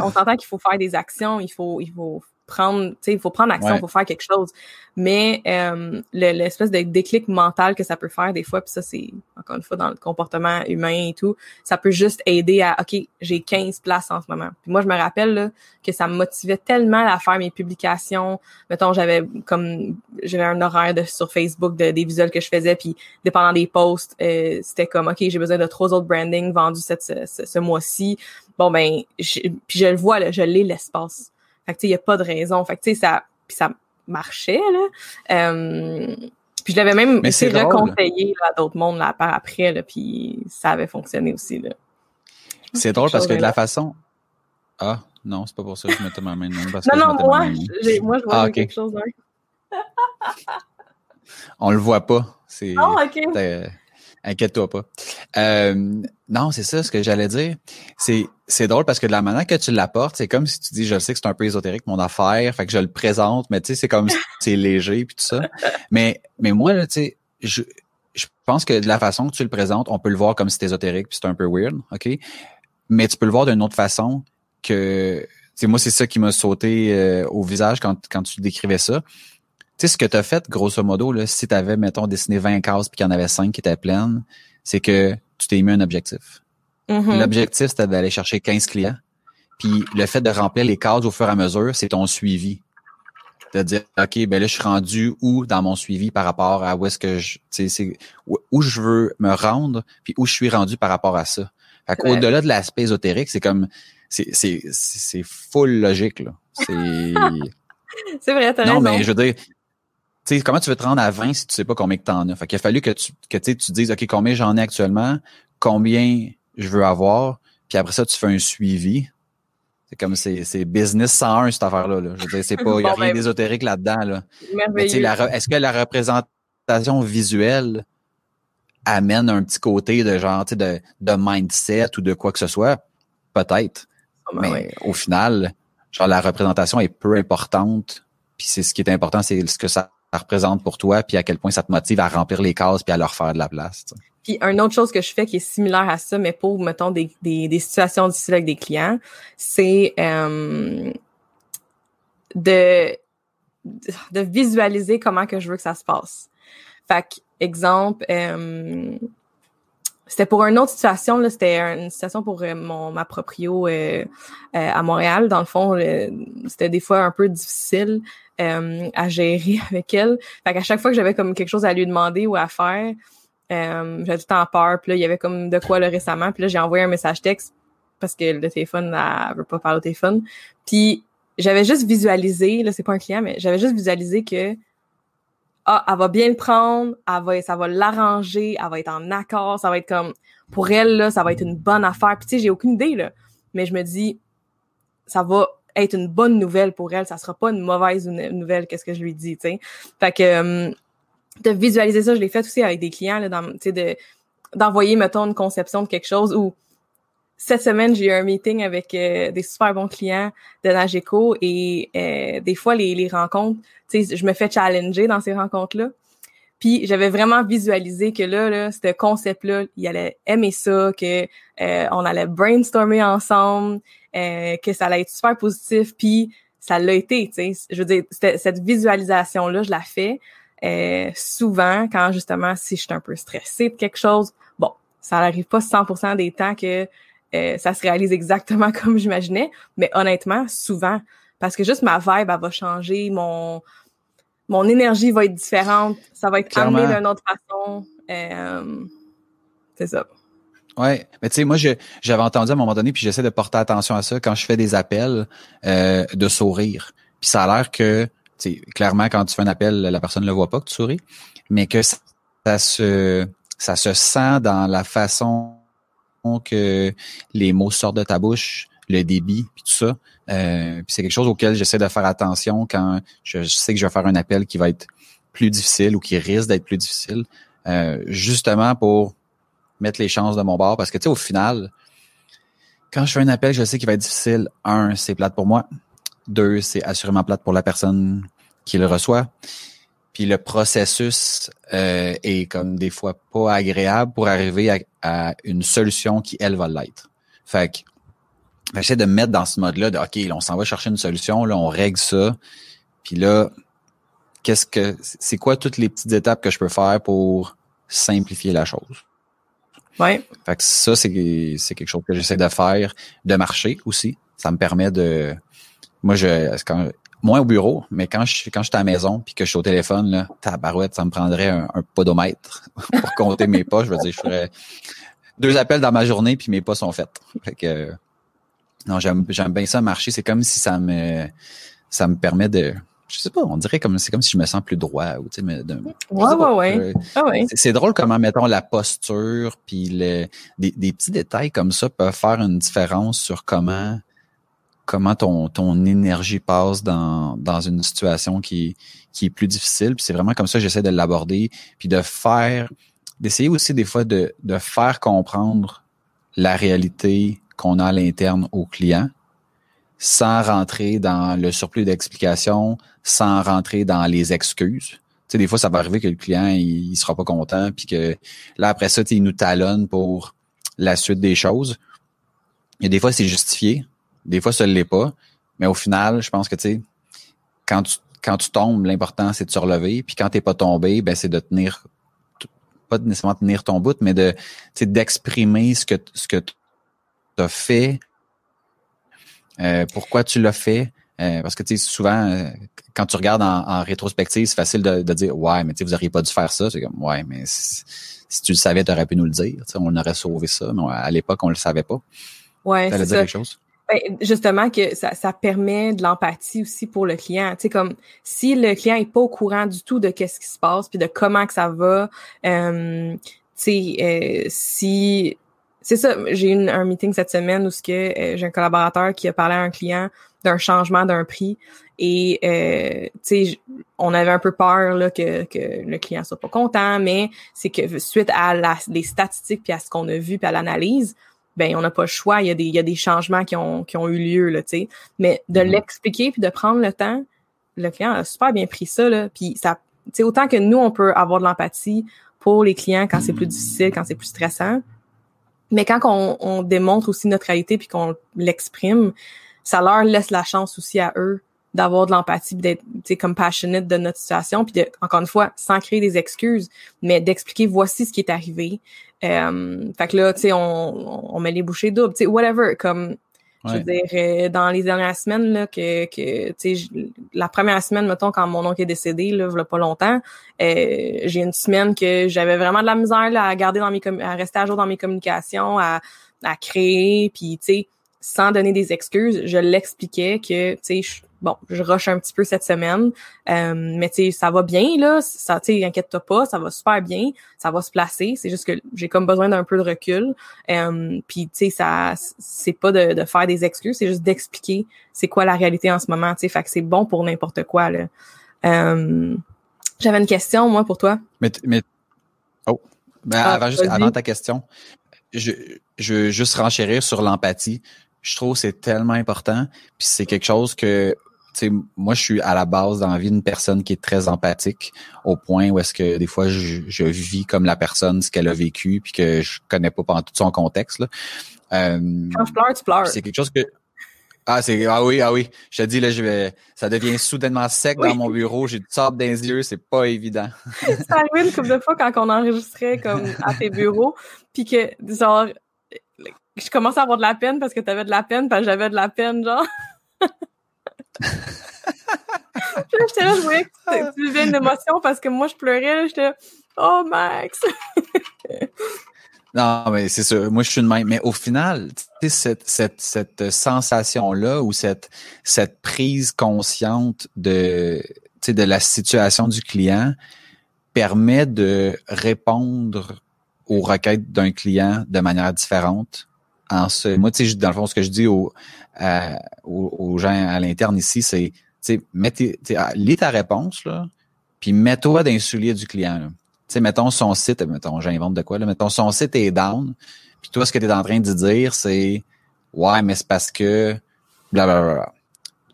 on s'entend qu'il faut faire des actions, il faut, il faut prendre, tu sais, il faut prendre action, il faut faire quelque chose. Mais euh, l'espèce de déclic mental que ça peut faire des fois, puis ça c'est encore une fois dans le comportement humain et tout, ça peut juste aider à OK, j'ai 15 places en ce moment. Puis moi je me rappelle là, que ça me motivait tellement à faire mes publications. Mettons j'avais comme j'avais un horaire de, sur Facebook de, des visuels que je faisais puis dépendant des posts, euh, c'était comme OK, j'ai besoin de trois autres branding vendus cette, ce, ce, mois-ci. Bon ben puis je le vois là, je l'ai l'espace fait que, tu il n'y a pas de raison. Fait que, tu sais, ça, puis ça marchait, là. Euh, puis je l'avais même de reconseiller à d'autres mondes là, par après, là, puis ça avait fonctionné aussi, là. C'est drôle parce que de la façon... Ah, non, c'est pas pour ça que je mettais ma main Parce non, non, moi, moi, je vois ah, quelque chose, là. On le voit pas. C'est... Oh, OK. Inquiète-toi pas. Euh, non, c'est ça ce que j'allais dire. C'est c'est drôle parce que de la manière que tu l'apportes, c'est comme si tu dis, je sais que c'est un peu ésotérique mon affaire, fait que je le présente, mais tu sais, c'est comme si [LAUGHS] c'est léger puis tout ça. Mais mais moi là, tu sais, je je pense que de la façon que tu le présentes, on peut le voir comme si c'est ésotérique puis c'est un peu weird, ok? Mais tu peux le voir d'une autre façon que, tu moi c'est ça qui m'a sauté euh, au visage quand quand tu décrivais ça sais, ce que tu as fait, grosso modo, là, si tu avais, mettons, dessiné 20 cases puis qu'il y en avait 5 qui étaient pleines, c'est que tu t'es mis un objectif. Mm-hmm. L'objectif, c'était d'aller chercher 15 clients. Puis le fait de remplir les cases au fur et à mesure, c'est ton suivi. De dire, OK, ben là, je suis rendu où dans mon suivi par rapport à où est-ce que je, tu sais, où, je veux me rendre, puis où je suis rendu par rapport à ça. Fait qu'au-delà de l'aspect ésotérique, c'est comme, c'est, c'est, c'est full logique, là. C'est... [LAUGHS] c'est vrai, t'as Non, mais je veux dire, sais, comment tu veux te rendre à 20 si tu sais pas combien que t'en as? Fait qu'il a fallu que tu, que tu te dises, OK, combien j'en ai actuellement, combien je veux avoir, puis après ça, tu fais un suivi. C'est comme c'est, c'est business 101, cette affaire-là. Là. Je veux dire, c'est pas, il y a rien ben, d'ésotérique là-dedans. Là. est-ce que la représentation visuelle amène un petit côté de genre, de, de mindset ou de quoi que ce soit? Peut-être. Oh, ben mais au final, genre, la représentation est peu importante. Puis c'est ce qui est important, c'est ce que ça représente pour toi, puis à quel point ça te motive à remplir les cases puis à leur faire de la place. Puis une autre chose que je fais qui est similaire à ça, mais pour mettons des, des, situations difficiles avec des clients, c'est euh, de de visualiser comment que je veux que ça se passe. Fait que, exemple, euh, c'était pour une autre situation, là, c'était une situation pour euh, mon ma proprio à Montréal. Dans le fond, c'était des fois un peu difficile euh, à gérer [LAUGHS] avec elle. Fait qu'à chaque fois que j'avais comme quelque chose à lui demander ou à faire, Euh, j'avais tout temps peur. Puis là, il y avait comme de quoi là récemment. Puis là, j'ai envoyé un message texte parce que le téléphone, elle veut pas parler au téléphone. Puis j'avais juste visualisé, là, c'est pas un client, mais j'avais juste visualisé que ah, elle va bien le prendre, elle va, ça va l'arranger, elle va être en accord, ça va être comme pour elle, là, ça va être une bonne affaire. Puis tu sais, j'ai aucune idée, là. Mais je me dis, ça va être une bonne nouvelle pour elle, ça sera pas une mauvaise nouvelle, qu'est-ce que je lui dis, tu sais. Fait que euh, de visualiser ça, je l'ai fait aussi avec des clients, là, dans, de d'envoyer, mettons, une conception de quelque chose ou cette semaine, j'ai eu un meeting avec euh, des super bons clients de Nageco et euh, des fois, les, les rencontres, tu sais, je me fais challenger dans ces rencontres-là. Puis j'avais vraiment visualisé que là, là, ce concept-là, il allait aimer ça, que on allait brainstormer ensemble, euh, que ça allait être super positif, puis ça l'a été, tu sais. Je veux dire, cette visualisation-là, je la fais euh, souvent quand, justement, si je suis un peu stressée de quelque chose, bon, ça n'arrive pas 100% des temps que euh, ça se réalise exactement [LAUGHS] comme j'imaginais, mais honnêtement, souvent, parce que juste ma vibe, elle va changer, mon mon énergie va être différente, ça va être amené d'une autre façon. Euh, c'est ça. Ouais, mais tu sais, moi, j'avais entendu à un moment donné, puis j'essaie de porter attention à ça quand je fais des appels, euh, de sourire. Puis ça a l'air que, tu sais, clairement, quand tu fais un appel, la personne ne le voit pas que tu souris, mais que ça, se, ça se sent dans la façon que les mots sortent de ta bouche, le débit, puis tout ça. Euh, puis c'est quelque chose auquel j'essaie de faire attention quand je, sais que je vais faire un appel qui va être plus difficile ou qui risque d'être plus difficile, euh, justement pour mettre les chances de mon bord parce que tu sais au final quand je fais un appel, je sais qu'il va être difficile. Un, c'est plate pour moi. Deux, c'est assurément plate pour la personne qui le reçoit. Puis le processus euh, est comme des fois pas agréable pour arriver à, une solution qui, elle, va l'être. Fait que j'essaie de me mettre dans ce mode-là de OK, on s'en va chercher une solution, là, on règle ça. Puis là, qu'est-ce que c'est quoi toutes les petites étapes que je peux faire pour simplifier la chose? Ouais. Fait que ça, c'est, c'est quelque chose que j'essaie de faire, de marcher aussi. Ça me permet de. Moi, je. Quand, moins au bureau, mais quand je quand je suis à la maison puis que je suis au téléphone, là, tabarouette, ça me prendrait un, podomètre [LAUGHS] pour compter mes pas. Je veux dire, je ferais deux appels dans ma journée puis mes pas sont faits. Fait que non, j'aime bien ça marcher. C'est comme si ça me ça me permet de je sais pas, on dirait comme c'est comme si je me sens plus droit ou tu sais mais ouais, ouais, euh, ah ouais. C'est drôle comment mettons la posture puis le, des, des, petits détails comme ça peuvent faire une différence sur comment comment ton ton énergie passe dans dans une situation qui qui est plus difficile puis c'est vraiment comme ça que j'essaie de l'aborder puis de faire d'essayer aussi des fois de de faire comprendre la réalité qu'on a à l'interne au client sans rentrer dans le surplus d'explications, sans rentrer dans les excuses. Tu sais, des fois, ça va arriver que le client, il, sera pas content, puis que là, après ça, il nous talonne pour la suite des choses. Et des fois, c'est justifié. Des fois, ça ne l'est pas. Mais au final, je pense que, tu sais, quand tu, quand tu tombes, l'important, c'est de se relever. Puis quand t'es pas tombé, ben, c'est de tenir, pas nécessairement tenir ton bout, mais de, d'exprimer ce que, ce que tu as fait, euh, pourquoi tu l'as fait? Euh, parce que tu sais, souvent, euh, quand tu regardes en, rétrospective, c'est facile de, dire Ouais, mais tu sais, vous n'auriez pas dû faire ça. C'est comme Ouais, mais si, tu le savais, tu aurais pu nous le dire. on aurait sauvé ça, mais à l'époque, on le savait pas. Ouais, c'est ça. quelque chose? Ben, justement que ça, ça permet de l'empathie aussi pour le client. Tu sais, comme si le client est pas au courant du tout de qu'est-ce qui se passe puis de comment que ça va, euh, tu sais, si c'est ça, j'ai eu un meeting cette semaine où ce que euh, j'ai un collaborateur qui a parlé à un client d'un changement d'un prix et euh, tu sais on avait un peu peur là que, que le client soit pas content mais c'est que suite à la, les statistiques puis à ce qu'on a vu puis à l'analyse ben on n'a pas le choix il y a des il y a des changements qui ont qui ont eu lieu là tu sais mais de mm-hmm. l'expliquer puis de prendre le temps le client a super bien pris ça là puis ça tu sais autant que nous on peut avoir de l'empathie pour les clients quand c'est plus difficile quand c'est plus stressant mais quand on, démontre aussi notre réalité puis qu'on l'exprime, ça leur laisse la chance aussi à eux d'avoir de l'empathie, d'être comme passionate de notre situation, puis de, encore une fois, sans créer des excuses, mais d'expliquer voici ce qui est arrivé. Euh, fait que là, tu sais, on, on met les bouchées doubles, tu sais, whatever, comme Je veux dire, euh, dans les dernières semaines, là, que, que tu sais, la première semaine, mettons, quand mon oncle est décédé, là, il pas longtemps, euh, j'ai une semaine que j'avais vraiment de la misère là, à garder dans mes à rester à jour dans mes communications, à, à créer, puis tu sais, sans donner des excuses, je l'expliquais que, tu sais, bon, je rush un petit peu cette semaine, euh, mais tu sais, ça va bien, là, ça, tu sais, inquiète-toi pas, ça va super bien, ça va se placer, c'est juste que j'ai comme besoin d'un peu de recul, euh, puis tu sais, ça, c'est pas de, de, faire des excuses, c'est juste d'expliquer c'est quoi la réalité en ce moment, tu sais, fait que c'est bon pour n'importe quoi, là. Euh, J'avais une question, moi, pour toi. Mais, mais, oh, ben, ah, avant, juste, avant ta question, je, je veux juste renchérir sur l'empathie je trouve que c'est tellement important. Puis c'est quelque chose que sais, moi, je suis à la base dans la vie d'une personne qui est très empathique, au point où est-ce que des fois, je, je, vis comme la personne, ce qu'elle a vécu, puis que je connais pas pendant tout son contexte. Là. Euh, Quand je pleure, tu pleures. C'est quelque chose que... Ah, c'est ah oui, ah oui. Je te dis, là, je vais. Ça devient soudainement sec dans mon bureau. J'ai du sable dans les yeux, c'est pas évident. ça arrive une couple de fois quand on enregistrait comme à tes bureaux, puis que genre je commence à avoir de la peine parce que t'avais de la peine, parce que j'avais de la peine, genre. [LAUGHS] j'étais là, je voyais que tu, vivais une émotion parce que moi, je pleurais, j'étais Oh, Max! non, mais c'est ça. Moi, je suis une même. Mais au final, tu sais, cette, cette, cette sensation-là ou cette, cette prise consciente de, tu sais, de la situation du client permet de répondre aux requêtes d'un client de manière différente en ce, moi, tu sais, dans le fond, ce que je dis aux, aux, gens à l'interne ici, c'est, tu sais, lis ta réponse, là, puis mets-toi dans les souliers du client. Tu sais, mettons son site, mettons, j'invente de quoi, là, mettons son site est down, puis toi, ce que tu es en train de dire, c'est, ouais, mais c'est parce que, blablabla.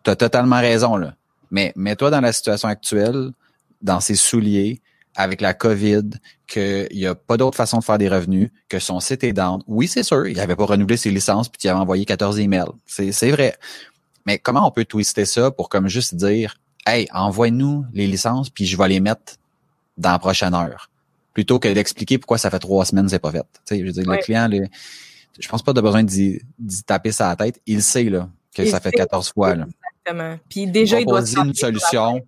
Tu as totalement raison, là. Mais mets-toi dans la situation actuelle, dans ses souliers, avec la COVID, qu'il n'y a pas d'autre façon de faire des revenus, que son site est down. Oui, c'est sûr, il n'avait pas renouvelé ses licences, puis il avait envoyé 14 emails. C'est vrai. Mais comment on peut twister ça pour comme juste dire Hey, envoie-nous les licences, puis je vais les mettre dans la prochaine heure? Plutôt que d'expliquer pourquoi ça fait trois semaines c'est pas fait. Tu sais, je veux dire, le client, je pense pas de besoin d'y taper sa tête. Il sait là, que ça fait 14 fois. Là. Exactement. Puis déjà, il doit une solution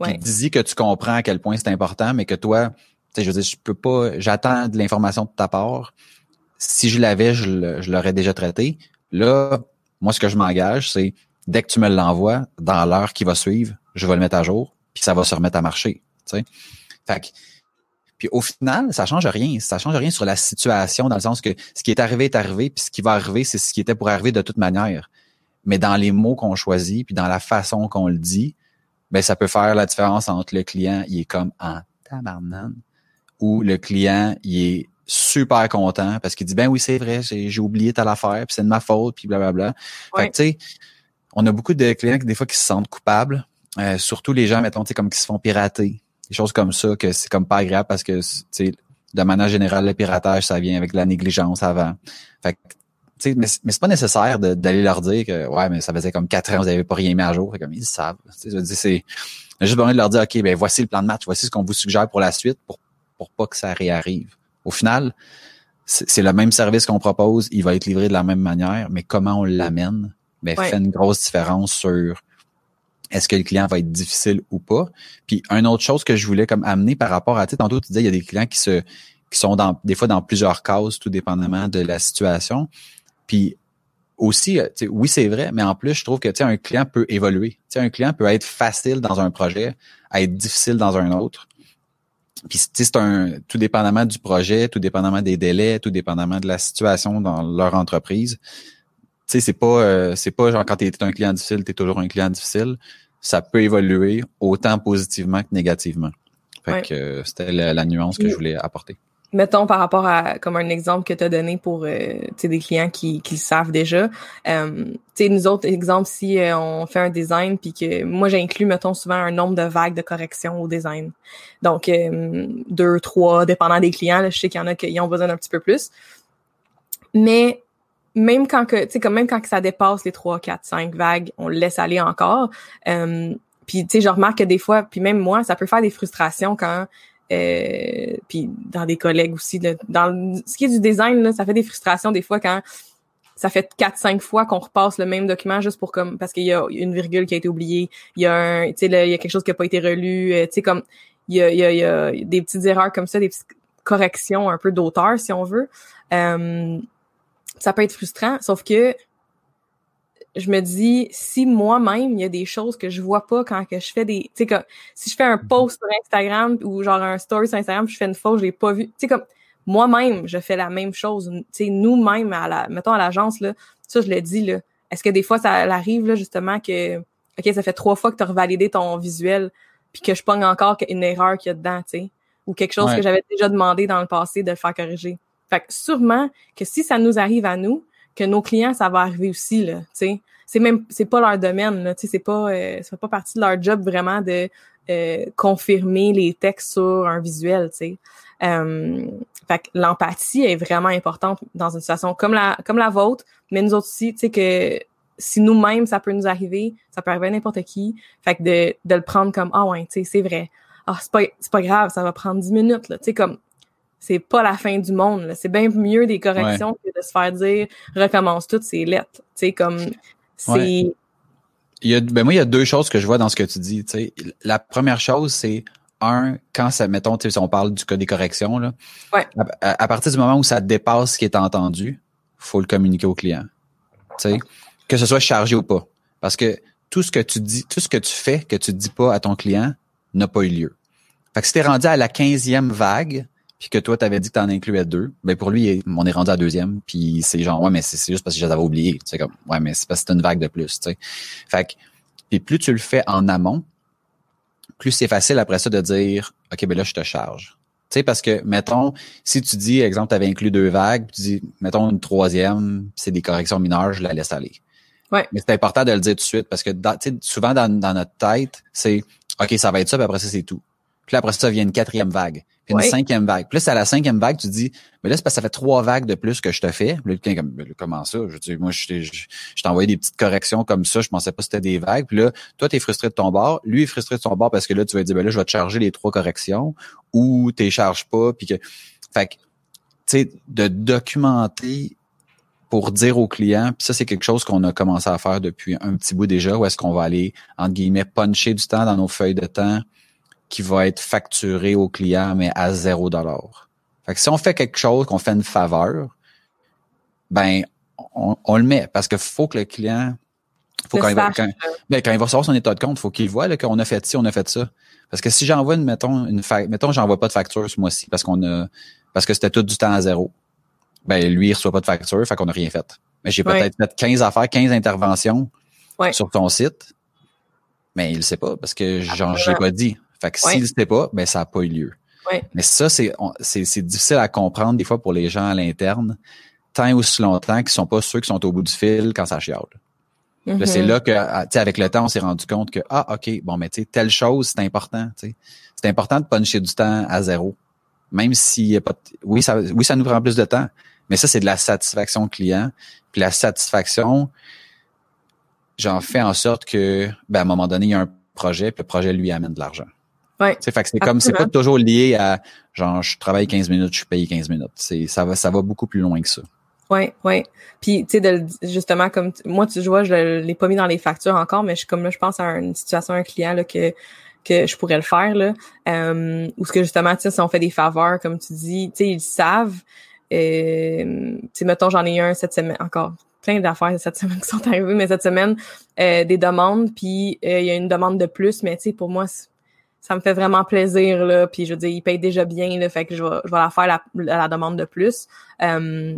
Ouais. dis que tu comprends à quel point c'est important, mais que toi, tu sais, je veux dire, je peux pas, j'attends de l'information de ta part. Si je l'avais, je l'aurais déjà traité. Là, moi, ce que je m'engage, c'est dès que tu me l'envoies, dans l'heure qui va suivre, je vais le mettre à jour, puis ça va se remettre à marcher. Tu sais. Fait que, puis au final, ça change rien. Ça change rien sur la situation, dans le sens que ce qui est arrivé est arrivé, puis ce qui va arriver, c'est ce qui était pour arriver de toute manière. Mais dans les mots qu'on choisit, puis dans la façon qu'on le dit, ben ça peut faire la différence entre le client, il est comme en tabarnane, ou le client, il est super content parce qu'il dit ben oui c'est vrai j'ai oublié telle affaire puis c'est de ma faute puis blablabla. Fait que tu sais on a beaucoup de clients qui des fois qui se sentent coupables, euh, surtout les gens mettons tu sais comme qui se font pirater, des choses comme ça que c'est comme pas agréable parce que tu sais de manière générale le piratage ça vient avec la négligence avant. Fait que mais, mais c'est pas nécessaire d'aller leur dire que ouais, mais ça faisait comme quatre ans, vous avez pas rien mis à jour. comme ils savent. Je veux dire, c'est juste besoin de leur dire OK, ben voici le plan de match, voici ce qu'on vous suggère pour la suite pour, pour pas que ça réarrive. Au final, c'est le même service qu'on propose, il va être livré de la même manière, mais comment on l'amène, ben, fait une grosse différence sur est-ce que le client va être difficile ou pas. Puis une autre chose que je voulais comme amener par rapport à, tu tantôt tu disais, il y a des clients qui se qui sont dans des fois dans plusieurs cases, tout dépendamment de la situation. Puis aussi, euh, oui, c'est vrai, mais en plus, je trouve que un client peut évoluer. sais, un client peut être facile dans un projet, être difficile dans un autre. Puis c'est un tout dépendamment du projet, tout dépendamment des délais, tout dépendamment de la situation dans leur entreprise. Tu sais, c'est pas euh, c'est pas genre quand tu es un client difficile, tu es toujours un client difficile. Ça peut évoluer autant positivement que négativement. Fait que euh, c'était la, nuance que je voulais apporter mettons par rapport à comme un exemple que tu as donné pour euh, des clients qui, qui le savent déjà. Euh, nous autres, exemple, si euh, on fait un design puis que moi j'inclus, mettons, souvent un nombre de vagues de correction au design. Donc euh, deux, trois, dépendant des clients. Là, je sais qu'il y en a qui ont besoin d'un petit peu plus. Mais même quand que, tu sais, même quand que ça dépasse les trois, quatre, cinq vagues, on le laisse aller encore. Euh, puis tu sais, je remarque que des fois, puis même moi, ça peut faire des frustrations quand euh, puis dans des collègues aussi. dans ce qui est du design, là, ça fait des frustrations des fois quand ça fait quatre cinq fois qu'on repasse le même document juste pour comme parce qu'il y a une virgule qui a été oubliée, il y a un, tu sais, il y a quelque chose qui a pas été relu, tu sais comme il y a, il y, a, des petites erreurs comme ça, des petites corrections un peu d'auteur si on veut. ça peut être frustrant, sauf que je me dis si moi-même il y a des choses que je vois pas quand que je fais des tu sais comme si je fais un mhm. post sur Instagram ou genre un story sur Instagram je fais une faute je l'ai pas vu tu sais comme moi-même je fais la même chose. Tu sais nous-mêmes à la mettons à l'agence là ça je le dis là est-ce que des fois ça arrive là justement que OK ça fait trois fois que tu as revalidé ton visuel puis que je pogne encore une erreur qu'il y a dedans tu sais ou quelque chose que j'avais déjà demandé dans le passé de le faire corriger. Fait que sûrement que si ça nous arrive à nous que nos clients, ça va arriver aussi, là, tu sais. C'est même, c'est pas leur domaine, là, tu sais, c'est pas, euh, ça fait pas partie de leur job vraiment de euh, confirmer les textes sur un visuel, tu sais. Euh, fait que l'empathie est vraiment importante dans une situation comme la, comme la vôtre, mais nous autres aussi, tu sais, que si nous-mêmes, ça peut nous arriver, ça peut arriver à n'importe qui. Fait que de, de le prendre comme, ah ouais, tu sais, c'est vrai. Ah, c'est pas, c'est pas grave, ça va prendre dix minutes, là. Tu sais, comme, c'est pas la fin du monde. C'est bien mieux des corrections que de se faire dire recommence tout, c'est lettre. Tu sais, comme c'est. Il y a, ben moi, il y a deux choses que je vois dans ce que tu dis. sais La première chose, c'est un, quand ça, mettons, si on parle du cas des corrections, là, à, partir du moment où ça dépasse ce qui est entendu, faut le communiquer au client. sais Que ce soit chargé ou pas. Parce que tout ce que tu dis, tout ce que tu fais que tu dis pas à ton client n'a pas eu lieu. Fait que si t'es rendu à la quinzième vague, puis que toi, tu avais dit que tu en incluais deux, ben pour lui, on est rendu à deuxième, puis c'est genre, ouais, mais c'est juste parce que je les avais oubliés. Tu comme, ouais, mais c'est parce que c'est une vague de plus, tu sais. Fait que, puis plus tu le fais en amont, plus c'est facile après ça de dire, OK, ben là, je te charge. Tu sais, parce que, mettons, si tu dis, exemple, tu avais inclus deux vagues, tu dis, mettons, une troisième, c'est des corrections mineures, je la laisse aller. Ouais. Mais c'est important de le dire tout de suite parce que souvent dans, dans notre tête, c'est OK, ça va être ça, puis après ça, c'est tout. Puis là, après ça, vient une quatrième vague une cinquième vague. Plus à la cinquième vague, tu dis, mais là, c'est parce que ça fait trois vagues de plus que je te fais. Là, comme, comment ça? Je dis, moi, je t'ai envoyé des petites corrections comme ça, je pensais pas que c'était des vagues. Puis là, toi, t'es frustré de ton bord. Lui est frustré de son bord parce que là, tu vas dire, ben là, je vais te charger les trois corrections ou t'es charges pas. Puis que, fait que, tu sais, de documenter pour dire au client, puis ça, c'est quelque chose qu'on a commencé à faire depuis un petit bout déjà, où est-ce qu'on va aller, entre guillemets, puncher du temps dans nos feuilles de temps qui va être facturé au client, mais à zéro dollar. Fait que si on fait quelque chose, qu'on fait une faveur, ben, on, le met parce qu'il faut que le client, faut quand il, va, quand, ben, quand il va recevoir son état de compte, faut qu'il voit qu'on a fait ci, on a fait ça. Parce que si j'envoie une, mettons, une mettons, j'envoie pas de facture ce mois-ci parce qu'on a, parce que c'était tout du temps à zéro. Ben, lui, il reçoit pas de facture, fait qu'on n'a rien fait. Mais j'ai peut-être fait 15 affaires, 15 interventions sur ton site. Mais il le sait pas parce que genre, je l'ai pas dit. Fait que s'il ne sait pas, ben ça n'a pas eu lieu. Mais ça, c'est, c'est, difficile à comprendre des fois pour les gens à l'interne, tant ou si longtemps qu'ils sont pas ceux qui sont au bout du fil quand ça chiale. C'est mm-hmm. là que, ah, tu sais, avec le temps, on s'est rendu compte que, ah, OK, bon, mais tu sais, telle chose, c'est important, tu sais. C'est important de puncher du temps à zéro. Même s'il y a pas, oui, ça, oui, ça nous prend plus de temps. Mais ça, c'est de la satisfaction client. Puis la satisfaction, j'en fais en sorte que, ben, à un moment donné, il y a un projet, puis le projet lui amène de l'argent. Ouais. fait que c'est comme c'est pas toujours lié à genre je travaille 15 minutes, je suis payé 15 minutes. C'est ça va ça va beaucoup plus loin que ça. Oui, oui. Puis tu sais justement comme moi tu vois, je l'ai pas mis dans les factures encore, mais je comme là je pense à une situation un client là que que je pourrais le faire là euh, ou ce que justement tu sais si on fait des faveurs comme tu dis, tu sais ils savent euh, tu sais mettons j'en ai un cette semaine encore plein d'affaires cette semaine [LAUGHS] qui sont arrivées mais cette semaine euh, des demandes puis euh, il y a une demande de plus mais tu sais pour moi ça me fait vraiment plaisir là. Puis je veux dire ils payent déjà bien là. Fait que je vais je vais la faire la, la demande de plus. Euh,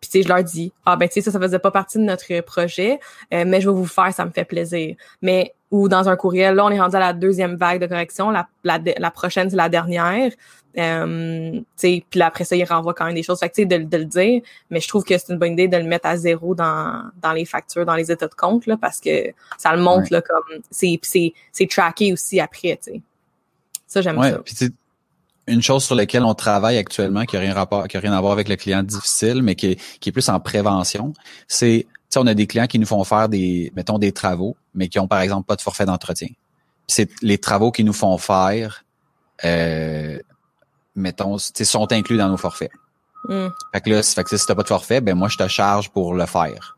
puis tu sais je leur dis ah ben tu sais ça ça faisait pas partie de notre projet euh, mais je vais vous faire ça me fait plaisir mais ou dans un courriel là on est rendu à la deuxième vague de correction la la, la prochaine c'est la dernière. Euh, puis après ça, il renvoie quand même des choses. Fait que, de, de le dire, mais je trouve que c'est une bonne idée de le mettre à zéro dans, dans les factures, dans les états de compte, là, parce que ça le montre là, comme c'est, c'est, c'est tracké aussi après. sais ça, j'aime ça. une chose sur laquelle on travaille actuellement, qui n'a rien, rapport, qui a rien à voir avec le client difficile, mais qui est, qui est plus en prévention, c'est, tu on a des clients qui nous font faire des, mettons, des travaux, mais qui ont, par exemple, pas de forfait d'entretien. C'est les travaux qu'ils nous font faire, euh, mettons, sont inclus dans nos forfaits. Mm. Fait que là, fait que si t'as pas de forfait, ben moi, je te charge pour le faire.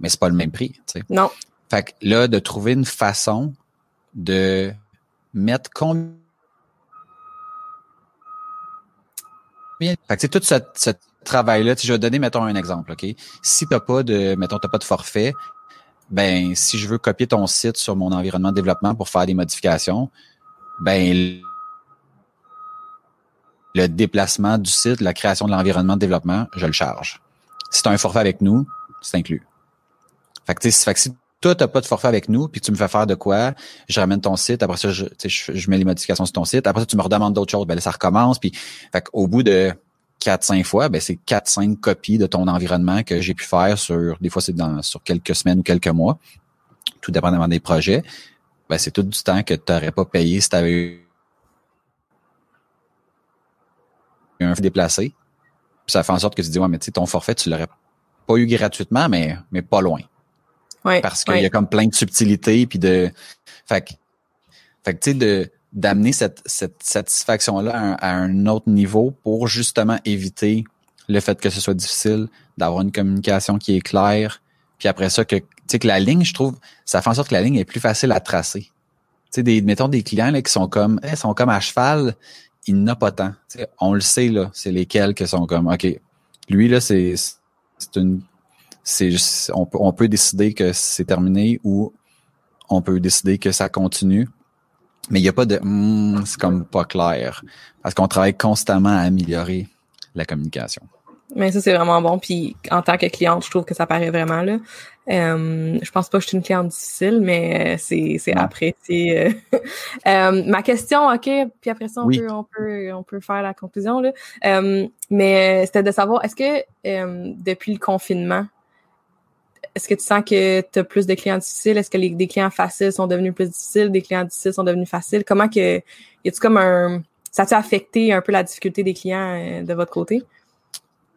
Mais c'est pas le même prix, tu sais. Non. Fait que là, de trouver une façon de mettre combien. Fait que tout ce, travail-là. Je vais te donner, mettons, un exemple, OK? Si t'as pas de, mettons, t'as pas de forfait, ben, si je veux copier ton site sur mon environnement de développement pour faire des modifications, ben, le déplacement du site, la création de l'environnement de développement, je le charge. Si tu un forfait avec nous, c'est inclus. Fait que, fait que toi, t'as pas de forfait avec nous, puis tu me fais faire de quoi, je ramène ton site, après ça, je, je mets les modifications sur ton site, après ça, tu me redemandes d'autres choses, ben là, ça recommence, puis fait au bout de 4-5 fois, ben c'est 4-5 copies de ton environnement que j'ai pu faire sur, des fois c'est dans sur quelques semaines ou quelques mois, tout dépendamment des projets. Ben c'est tout du temps que tu n'aurais pas payé si tu avais eu un déplacé. Puis ça fait en sorte que tu dis, ouais, mais tu sais, ton forfait, tu l'aurais pas eu gratuitement, mais, mais pas loin. Ouais, Parce qu'il ouais. y a comme plein de subtilités, puis de. Fait que, fait que tu sais, de d'amener cette, cette satisfaction-là à, un- à un autre niveau pour justement éviter le fait que ce soit difficile, d'avoir une communication qui est claire, puis après ça, que, tu sais, que la ligne, je trouve, ça fait en sorte que la ligne est plus facile à tracer. Tu sais, des, mettons des clients là, qui sont comme, eh, sont comme à cheval, il n'a pas tant. Tu sais, on le sait, là, c'est lesquels qui sont comme, OK, lui, là, c'est, c'est une, c'est juste- on peut, on peut décider que c'est terminé ou on peut décider que ça continue. Mais il n'y a pas de Hmm, c'est comme pas clair. Parce qu'on travaille constamment à améliorer la communication. Mais ça, c'est vraiment bon. Puis en tant que cliente, je trouve que ça paraît vraiment là. Euh, je pense pas que je suis une cliente difficile, mais euh, c'est c'est apprécié. [LAUGHS] euh. Ma question, ok, puis après ça, on Oui. peut on peut on peut faire la conclusion là. Euh, mais c'était de savoir, est-ce que depuis le confinement, est-ce que tu sens que tu as plus de clients difficiles? Est-ce que les, des clients faciles sont devenus plus difficiles? Des clients difficiles sont devenus faciles? Comment que y a-tu comme un ça a-tu affecté un peu la difficulté des clients euh, de votre côté?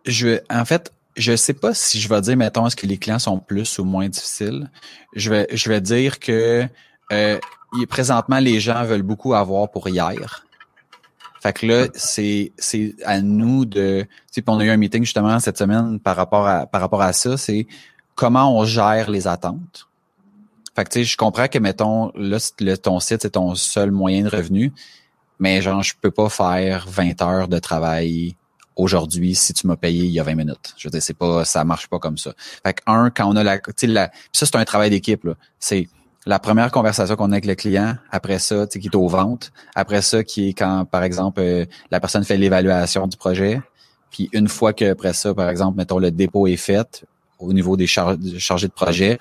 Je, en fait, je sais pas si je vais dire, mettons, est-ce que les clients sont plus ou moins difficiles. Je vais, je vais dire que euh, présentement, les gens veulent beaucoup avoir pour hier. Fait que là, c'est, c'est à nous de. Tu sais, on a eu un meeting justement cette semaine par rapport à, par rapport à ça. C'est comment on gère les attentes. Fait que tu sais, je comprends que mettons là, le, ton site c'est ton seul moyen de revenu, mais genre je peux pas faire 20 heures de travail aujourd'hui si tu m'as payé il y a 20 minutes. Je veux dire, c'est pas, ça marche pas comme ça. Fait que un, quand on a la, tu sais, la, ça c'est un travail d'équipe. C'est la première conversation qu'on a avec le client, après ça, tu sais, qui est aux ventes, après ça, qui est quand, par exemple, euh, la personne fait l'évaluation du projet, puis une fois que après ça, par exemple, mettons le dépôt est fait au niveau des char- des chargés de projet,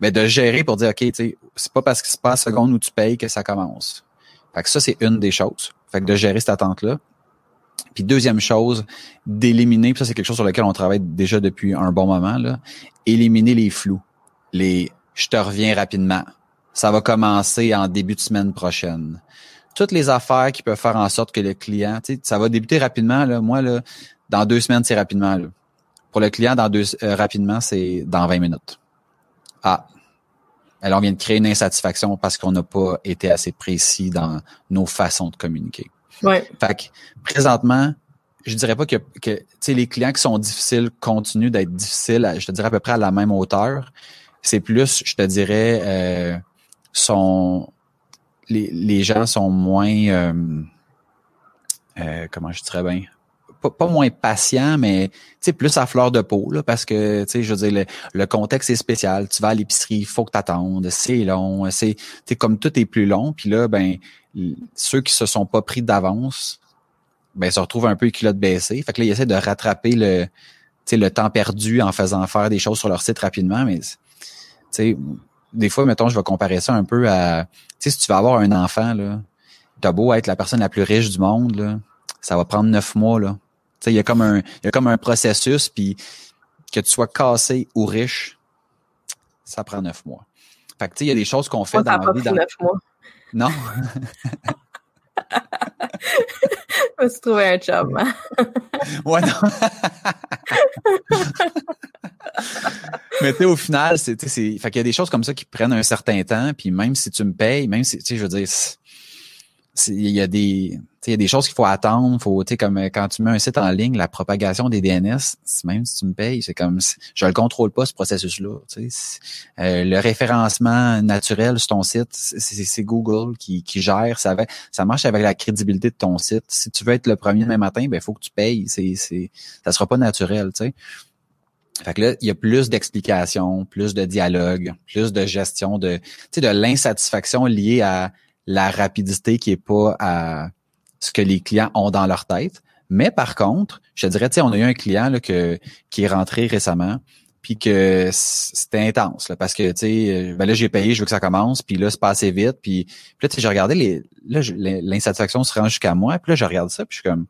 mais de gérer pour dire, OK, c'est pas parce que c'est pas la seconde où tu payes que ça commence. Fait que ça, c'est une des choses. Fait que de gérer cette attente-là. Puis deuxième chose, d'éliminer, ça c'est quelque chose sur lequel on travaille déjà depuis un bon moment, là, éliminer les flous. Les je te reviens rapidement. Ça va commencer en début de semaine prochaine. Toutes les affaires qui peuvent faire en sorte que le client, ça va débuter rapidement, là. Moi, là, dans deux semaines, c'est rapidement, là. Pour le client, dans deux, euh, rapidement, c'est dans 20 minutes. Ah. Alors, on vient de créer une insatisfaction parce qu'on n'a pas été assez précis dans nos façons de communiquer. Ouais. Fait que, présentement, je dirais pas que, que tu sais, les clients qui sont difficiles continuent d'être difficiles, à- je te dirais à peu près à la même hauteur. C'est plus, je te dirais, euh, sont les, les gens sont moins euh, euh, comment je dirais bien? Pas, pas moins patients mais tu plus à fleur de peau là parce que tu je veux dire le, le contexte est spécial tu vas à l'épicerie il faut que t'attendes c'est long c'est tu comme tout est plus long puis là ben ceux qui se sont pas pris d'avance ben se retrouvent un peu culottes baissées fait que là ils essaient de rattraper le tu le temps perdu en faisant faire des choses sur leur site rapidement mais tu des fois, mettons, je vais comparer ça un peu à, tu sais, si tu vas avoir un enfant, là, t'as beau être la personne la plus riche du monde, là, ça va prendre neuf mois, là. Tu sais, il y a comme un, il y a comme un processus, puis que tu sois cassé ou riche, ça prend neuf mois. Fait que, tu sais, il y a des choses qu'on fait Moi, ça dans pas la vie. dans- neuf mois. Non? Je me suis trouvé un job. hein. Ouais, non. Mais tu sais, au final, c'est, c'est, fait qu'il y a des choses comme ça qui prennent un certain temps, puis même si tu me payes, même si, tu sais, je veux dire, il y a des il y a des choses qu'il faut attendre, faut comme quand tu mets un site en ligne, la propagation des DNS, même si tu me payes, c'est comme je le contrôle pas ce processus là, tu sais. Euh, le référencement naturel sur ton site, c'est Google qui, qui gère, ça va, ça marche avec la crédibilité de ton site. Si tu veux être le premier demain matin, ben faut que tu payes, c'est c'est ça sera pas naturel, tu sais. Fait que là, il y a plus d'explications, plus de dialogue, plus de gestion de, de l'insatisfaction liée à la rapidité qui est pas à ce que les clients ont dans leur tête. Mais par contre, je te dirais, tu sais, on a eu un client là, que, qui est rentré récemment, puis que c'était intense là, parce que tu sais, ben là j'ai payé, je veux que ça commence, puis là c'est passé vite, puis, là tu sais, j'ai regardé les, là l'insatisfaction se rend jusqu'à moi, puis là je regarde ça, puis je suis comme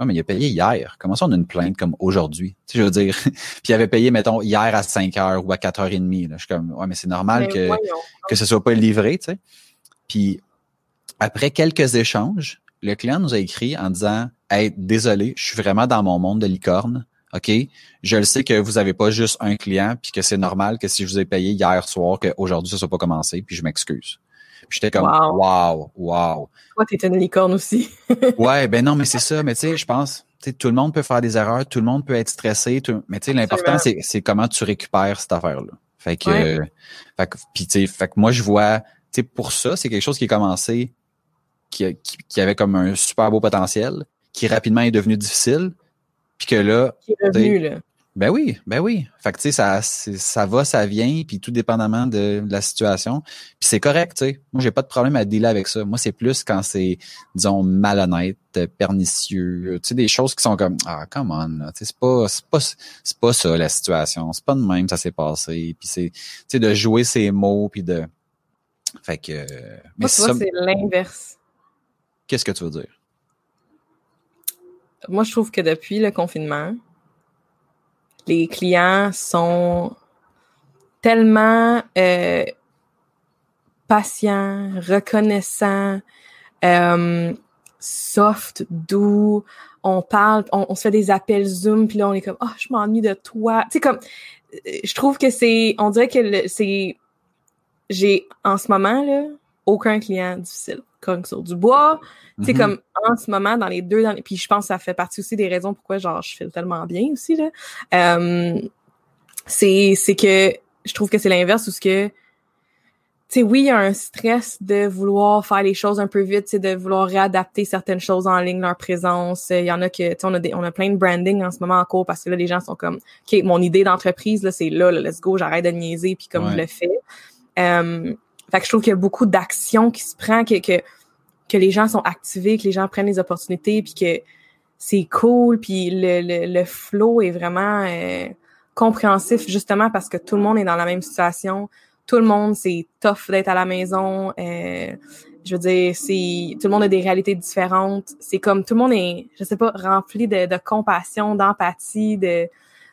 ah, mais il a payé hier. Comment ça, on a une plainte comme aujourd'hui? Tu sais, je veux dire, [LAUGHS] puis il avait payé, mettons, hier à 5 heures ou à 4 heures et demie. Là. Je suis comme, ouais, mais c'est normal que, que ce soit pas livré, tu sais. Puis après quelques échanges, le client nous a écrit en disant Hey, désolé, je suis vraiment dans mon monde de licorne. OK? Je le sais que vous n'avez pas juste un client, puis que c'est normal que si je vous ai payé hier soir, qu'aujourd'hui, ça ne soit pas commencé, puis je m'excuse. J'étais comme wow, wow. Toi, t'es une licorne aussi. [LAUGHS] ouais, ben non, mais c'est ça. Mais tu sais, je pense, tu sais, tout le monde peut faire des erreurs, tout le monde peut être stressé. mais tu sais, l'important, c'est comment tu récupères cette affaire-là. Fait que, fait que, puis tu sais, fait que moi, je vois, tu sais, pour ça, c'est quelque chose qui est commencé qui, qui, avait comme un super beau potentiel, qui rapidement est devenu difficile, puis que là... Qui est revenu, là. Ben oui, ben oui. Fait que tu sais, ça, ça va, ça vient, puis tout dépendamment de, la situation. Puis c'est correct, tu sais. Moi, j'ai pas de problème à dealer avec ça. Moi, c'est plus quand c'est, disons, malhonnête, pernicieux. Tu sais, des choses qui sont comme Ah, come on, tu sais, c'est pas, c'est pas, c'est pas ça la situation. C'est pas de même ça s'est passé. Puis c'est, tu sais, de jouer ses mots, puis de. Fait que. Mais ça, c'est l'inverse. Qu'est-ce que tu veux dire? Moi, je trouve que depuis le confinement, les clients sont tellement euh, patients, reconnaissants, euh, soft, doux. On parle, on, se fait des appels Zoom, puis là, on est comme, oh, je m'ennuie de toi. Tu sais, comme, je trouve que c'est, on dirait que c'est, j'ai, en ce moment, là, aucun client difficile comme sur du bois. C'est mm-hmm. comme en ce moment, dans les deux derniers. Puis je pense que ça fait partie aussi des raisons pourquoi genre je fais tellement bien aussi. là. Euh, c'est, c'est que je trouve que c'est l'inverse ou ce que. Tu sais, oui, il y a un stress de vouloir faire les choses un peu vite, de vouloir réadapter certaines choses en ligne, leur présence. Il y en a que, tu sais, on a des, on a plein de branding en ce moment en cours parce que là, les gens sont comme, OK, mon idée d'entreprise, là, c'est là, let's go, j'arrête de niaiser, puis comme je le fais. Euh, fait que je trouve qu'il y a beaucoup d'actions qui se prend, que, que, que les gens sont activés, que les gens prennent les opportunités, puis que c'est cool, puis le, le, le flow est vraiment euh, compréhensif justement parce que tout le monde est dans la même situation. Tout le monde, c'est tough d'être à la maison. Euh, je veux dire, c'est tout le monde a des réalités différentes. C'est comme tout le monde est, je sais pas, rempli de, de compassion, d'empathie, de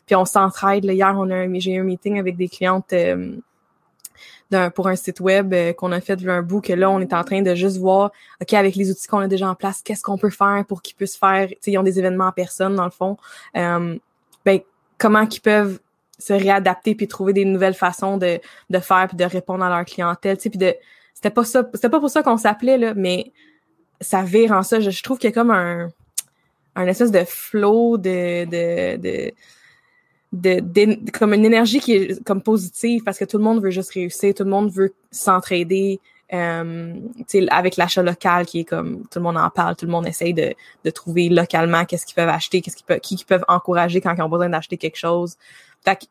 puis on s'entraide. Hier, on a j'ai eu un meeting avec des clientes euh, pour un site web euh, qu'on a fait un bout que là on est en train de juste voir ok avec les outils qu'on a déjà en place qu'est-ce qu'on peut faire pour qu'ils puissent faire tu sais ils ont des événements en personne dans le fond. Euh, ben comment qu'ils peuvent se réadapter puis trouver des nouvelles façons de, de faire puis de répondre à leur clientèle tu sais de c'était pas ça c'était pas pour ça qu'on s'appelait là mais ça vire en ça. Je, trouve qu'il y a comme un un espèce de flow de de, de de, comme une énergie qui est comme positive parce que tout le monde veut juste réussir, tout le monde veut s'entraider. Euh, avec l'achat local qui est comme tout le monde en parle, tout le monde essaye de, de trouver localement qu'est-ce qu'ils peuvent acheter, qu'est-ce qu'ils peuvent, qui, qui peuvent encourager quand ils ont besoin d'acheter quelque chose. Fait que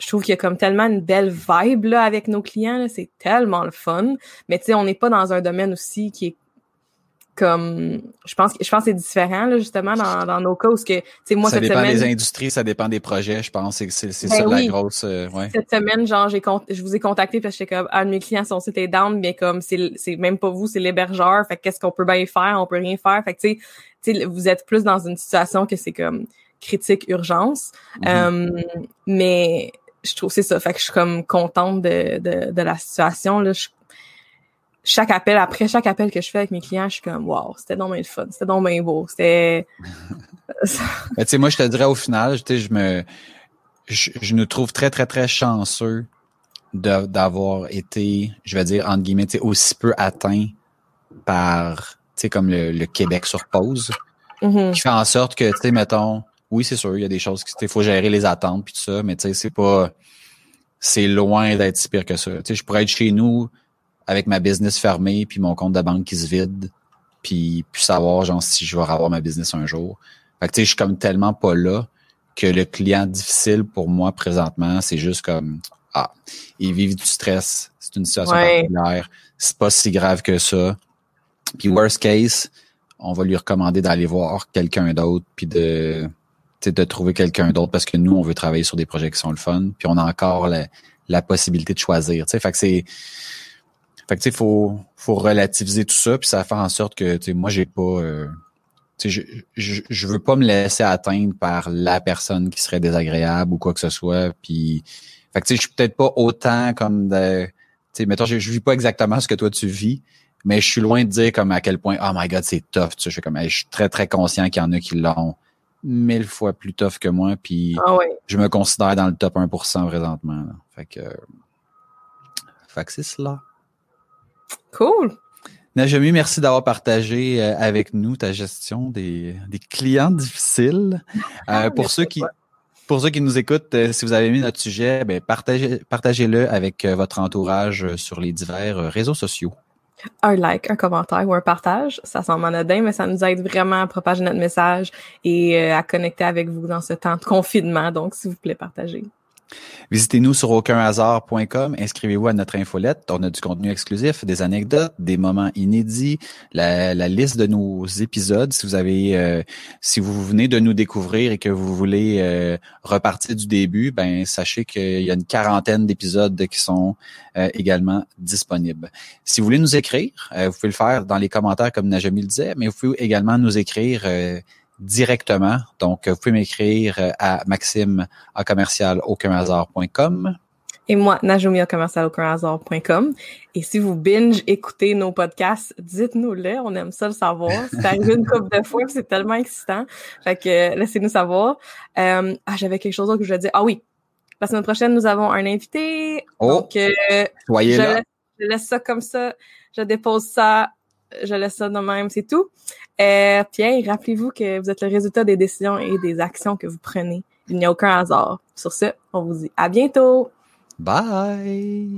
je trouve qu'il y a comme tellement une belle vibe là avec nos clients, c'est tellement le fun. Mais tu sais, on n'est pas dans un domaine aussi qui est comme je pense je pense c'est différent là, justement dans, dans nos cas où que c'est moi ça cette dépend des industries ça dépend des projets je pense c'est c'est c'est ben ça la grosse euh, ouais. cette semaine genre j'ai je vous ai contacté parce que j'étais comme un de mes clients son site est down mais comme c'est c'est même pas vous c'est l'hébergeur fait qu'est-ce qu'on peut bien faire on peut rien faire fait que tu sais vous êtes plus dans une situation que c'est comme critique urgence mm-hmm. euh, mais je trouve c'est ça fait que je suis comme contente de de, de la situation là je, chaque appel, après chaque appel que je fais avec mes clients, je suis comme, wow, c'était donc bien fun, c'était donc bien beau, c'était. [LAUGHS] tu sais, moi, je te dirais au final, tu sais, je me, je, je, nous trouve très, très, très chanceux d'avoir été, je vais dire, entre guillemets, aussi peu atteint par, tu sais, comme le, le Québec sur pause, Mhm. qui fait en sorte que, tu sais, mettons, oui, c'est sûr, il y a des choses qui, il faut gérer les attentes puis tout ça, mais tu sais, c'est pas, c'est loin d'être si pire que ça. Tu sais, je pourrais être chez nous avec ma business fermée puis mon compte de banque qui se vide puis puis savoir genre si je vais avoir ma business un jour. Fait que tu sais, je suis comme tellement pas là que le client difficile pour moi présentement, c'est juste comme ah, il vit du stress, c'est une situation Ouais. particulière, c'est pas si grave que ça. Puis worst case, on va lui recommander d'aller voir quelqu'un d'autre puis de tu sais, de trouver quelqu'un d'autre parce que nous on veut travailler sur des projets qui sont le fun, puis on a encore la, la possibilité de choisir, tu sais, fait que c'est fait que tu sais faut faut relativiser tout ça puis ça fait en sorte que tu sais moi j'ai pas euh, tu sais, je, je, je veux pas me laisser atteindre par la personne qui serait désagréable ou quoi que ce soit. Puis, fait que tu sais, je suis peut-être pas autant comme de, tu sais, mettons, je, je vis pas exactement ce que toi tu vis, mais je suis loin de dire comme à quel point, oh my god, c'est tough. Tu sais, je suis comme, je suis très très conscient qu'il y en a qui l'ont mille fois plus tough que moi. Puis, Ah ouais. je me considère dans le top 1% présentement. là. Fait que, fait que c'est cela. Cool. Najami, merci d'avoir partagé euh, avec nous ta gestion des, des clients difficiles. [LAUGHS] Euh, pour ceux qui pour ceux qui nous écoutent, euh, si vous avez aimé notre sujet, ben partagez partagez-le avec votre entourage sur les divers réseaux sociaux. Un like, un commentaire ou un partage, ça semble anodin, mais ça nous aide vraiment à propager notre message et à connecter avec vous dans ce temps de confinement. Donc, s'il vous plaît, partagez. Visitez-nous sur aucunhasard.com, inscrivez-vous à notre infolette. On a du contenu exclusif, des anecdotes, des moments inédits, la, la liste de nos épisodes. Si vous avez, euh, si vous venez de nous découvrir et que vous voulez euh, repartir du début, ben sachez qu'il y a une quarantaine d'épisodes qui sont euh, également disponibles. Si vous voulez nous écrire, euh, vous pouvez le faire dans les commentaires comme Najami le disait, mais vous pouvez également nous écrire euh, directement. Donc, vous pouvez m'écrire euh, à maxime à commercial aucunhasard.com. Et moi, najomia.commercialaucunhasard.com. Et si vous binge écoutez nos podcasts, dites-nous-le. On aime ça le savoir. C'est arrivé une couple de fois, c'est tellement excitant. Fait que euh, laissez-nous savoir. Euh, ah, j'avais quelque chose d'autre que je voulais dire. Ah oui. La semaine prochaine, nous avons un invité. Oh, Donc, euh, soyez je là. laisse, je laisse ça comme ça. Je dépose ça. Je laisse ça de même. C'est tout. Euh, Pierre, rappelez-vous que vous êtes le résultat des décisions et des actions que vous prenez. Il n'y a aucun hasard. Sur ce, on vous dit à bientôt. Bye.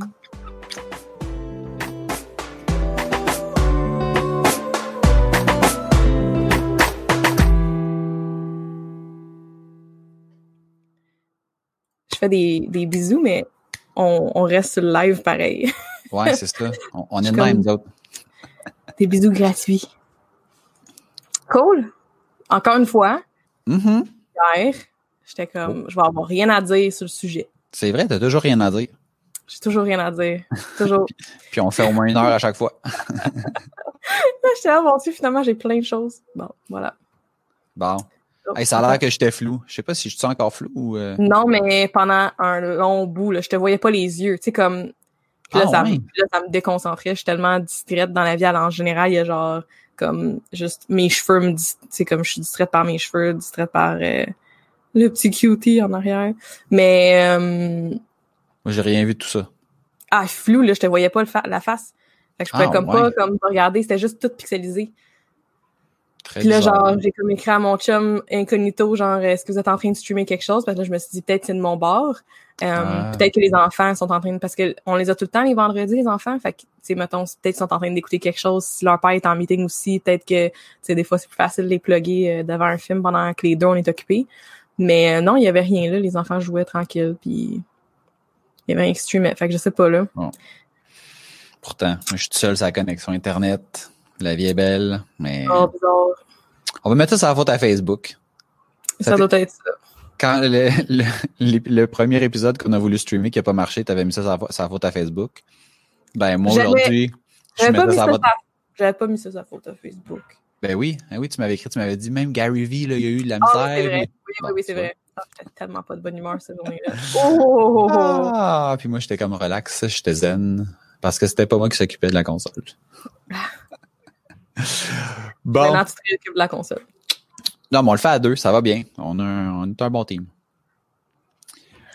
je fais des, des bisous, mais on, on reste sur le live pareil. Ouais, c'est ça. On, on est de même, comme- nous autres. des bisous gratuits. Cool. Encore une fois, Mhm. hier, j'étais comme, je vais avoir rien à dire sur le sujet. C'est vrai, t'as toujours rien à dire. J'ai toujours rien à dire. Toujours. [LAUGHS] Puis on fait au moins une heure à chaque fois. [LAUGHS] j'étais là, tu sais, finalement, j'ai plein de choses. Bon, voilà. Bon. Hey, ça a l'air que j'étais flou. Je sais pas si je suis encore flou ou. euh, Non, mais pendant un long bout, là, je te voyais pas les yeux. Tu sais, comme. Puis là, Ah, ça, là, ça me déconcentrait. Je suis tellement distraite dans la vie. Alors, en général, il y a genre, comme, juste mes cheveux me sais, comme je suis distraite par mes cheveux, distraite par euh, le petit cutie en arrière. Mais, euh, Moi, j'ai rien vu de tout ça. ah, flou, là, je te voyais pas le fa- la face. Fait que je pouvais Ah, comme ouais. pas comme regarder. C'était juste tout pixelisé. Très Puis là, bizarre. genre, j'ai comme écrit à mon chum incognito, genre, est-ce que vous êtes en train de streamer quelque chose? Parce que là, je me suis dit, peut-être c'est de mon bord. Euh, Ah. Peut-être que les enfants sont en train de... Parce que on les a tout le temps, les vendredis, les enfants. Fait que, tu sais, mettons, peut-être qu'ils sont en train d'écouter quelque chose. Si leur père est en meeting aussi, peut-être que, tu sais, des fois, c'est plus facile de les plugger euh, devant un film pendant que les deux, on est occupés. Mais euh, non, il y avait rien là. Les enfants jouaient tranquille, puis il y avait rien qui streamait. Fait que je sais pas, là. Pourtant, je suis tout seul sur la connexion Internet. La vie est belle, mais Oh, bizarre. on va mettre ça sur la faute à Facebook. Ça, Ça doit être ça. Quand le, le, le- le premier épisode qu'on a voulu streamer qui a pas marché, t'avais mis ça sur la, faute à Facebook. Ben moi aujourd'hui, je J'avais pas, mis ça à sur- j'avais pas mis ça sur la photo Facebook. Ben oui, ben oui, tu m'avais écrit, tu m'avais dit même Gary V, là, il y a eu de la Ah misère. oui, c'est vrai. Oui, Bon, oui, c'est tu vrai. Ah, j'étais tellement pas de bonne humeur cette journée-là. [LAUGHS] Oh, oh. Ah, puis moi j'étais comme relax, j'étais zen parce que c'était pas moi qui s'occupait de la console. [LAUGHS] bon. De la console. Non, mais on le fait à deux, ça va bien. On, a, on est un bon team.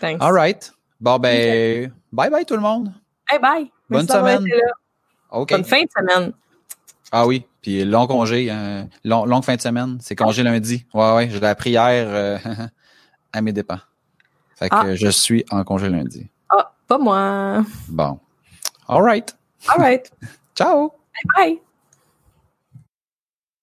Thanks. All right. Bon, ben, bye bye tout le monde. Hey, bye. Bonne semaine. Bonne fin de semaine. Ah oui, puis long congé, hein. long, longue fin de semaine. C'est congé ah. lundi. Ouais, ouais, je l'ai appris hier euh, [LAUGHS] à mes dépens. Fait que ah. je suis en congé lundi. Ah, pas moi. Bon. All right. All right. [LAUGHS] Ciao. Bye bye.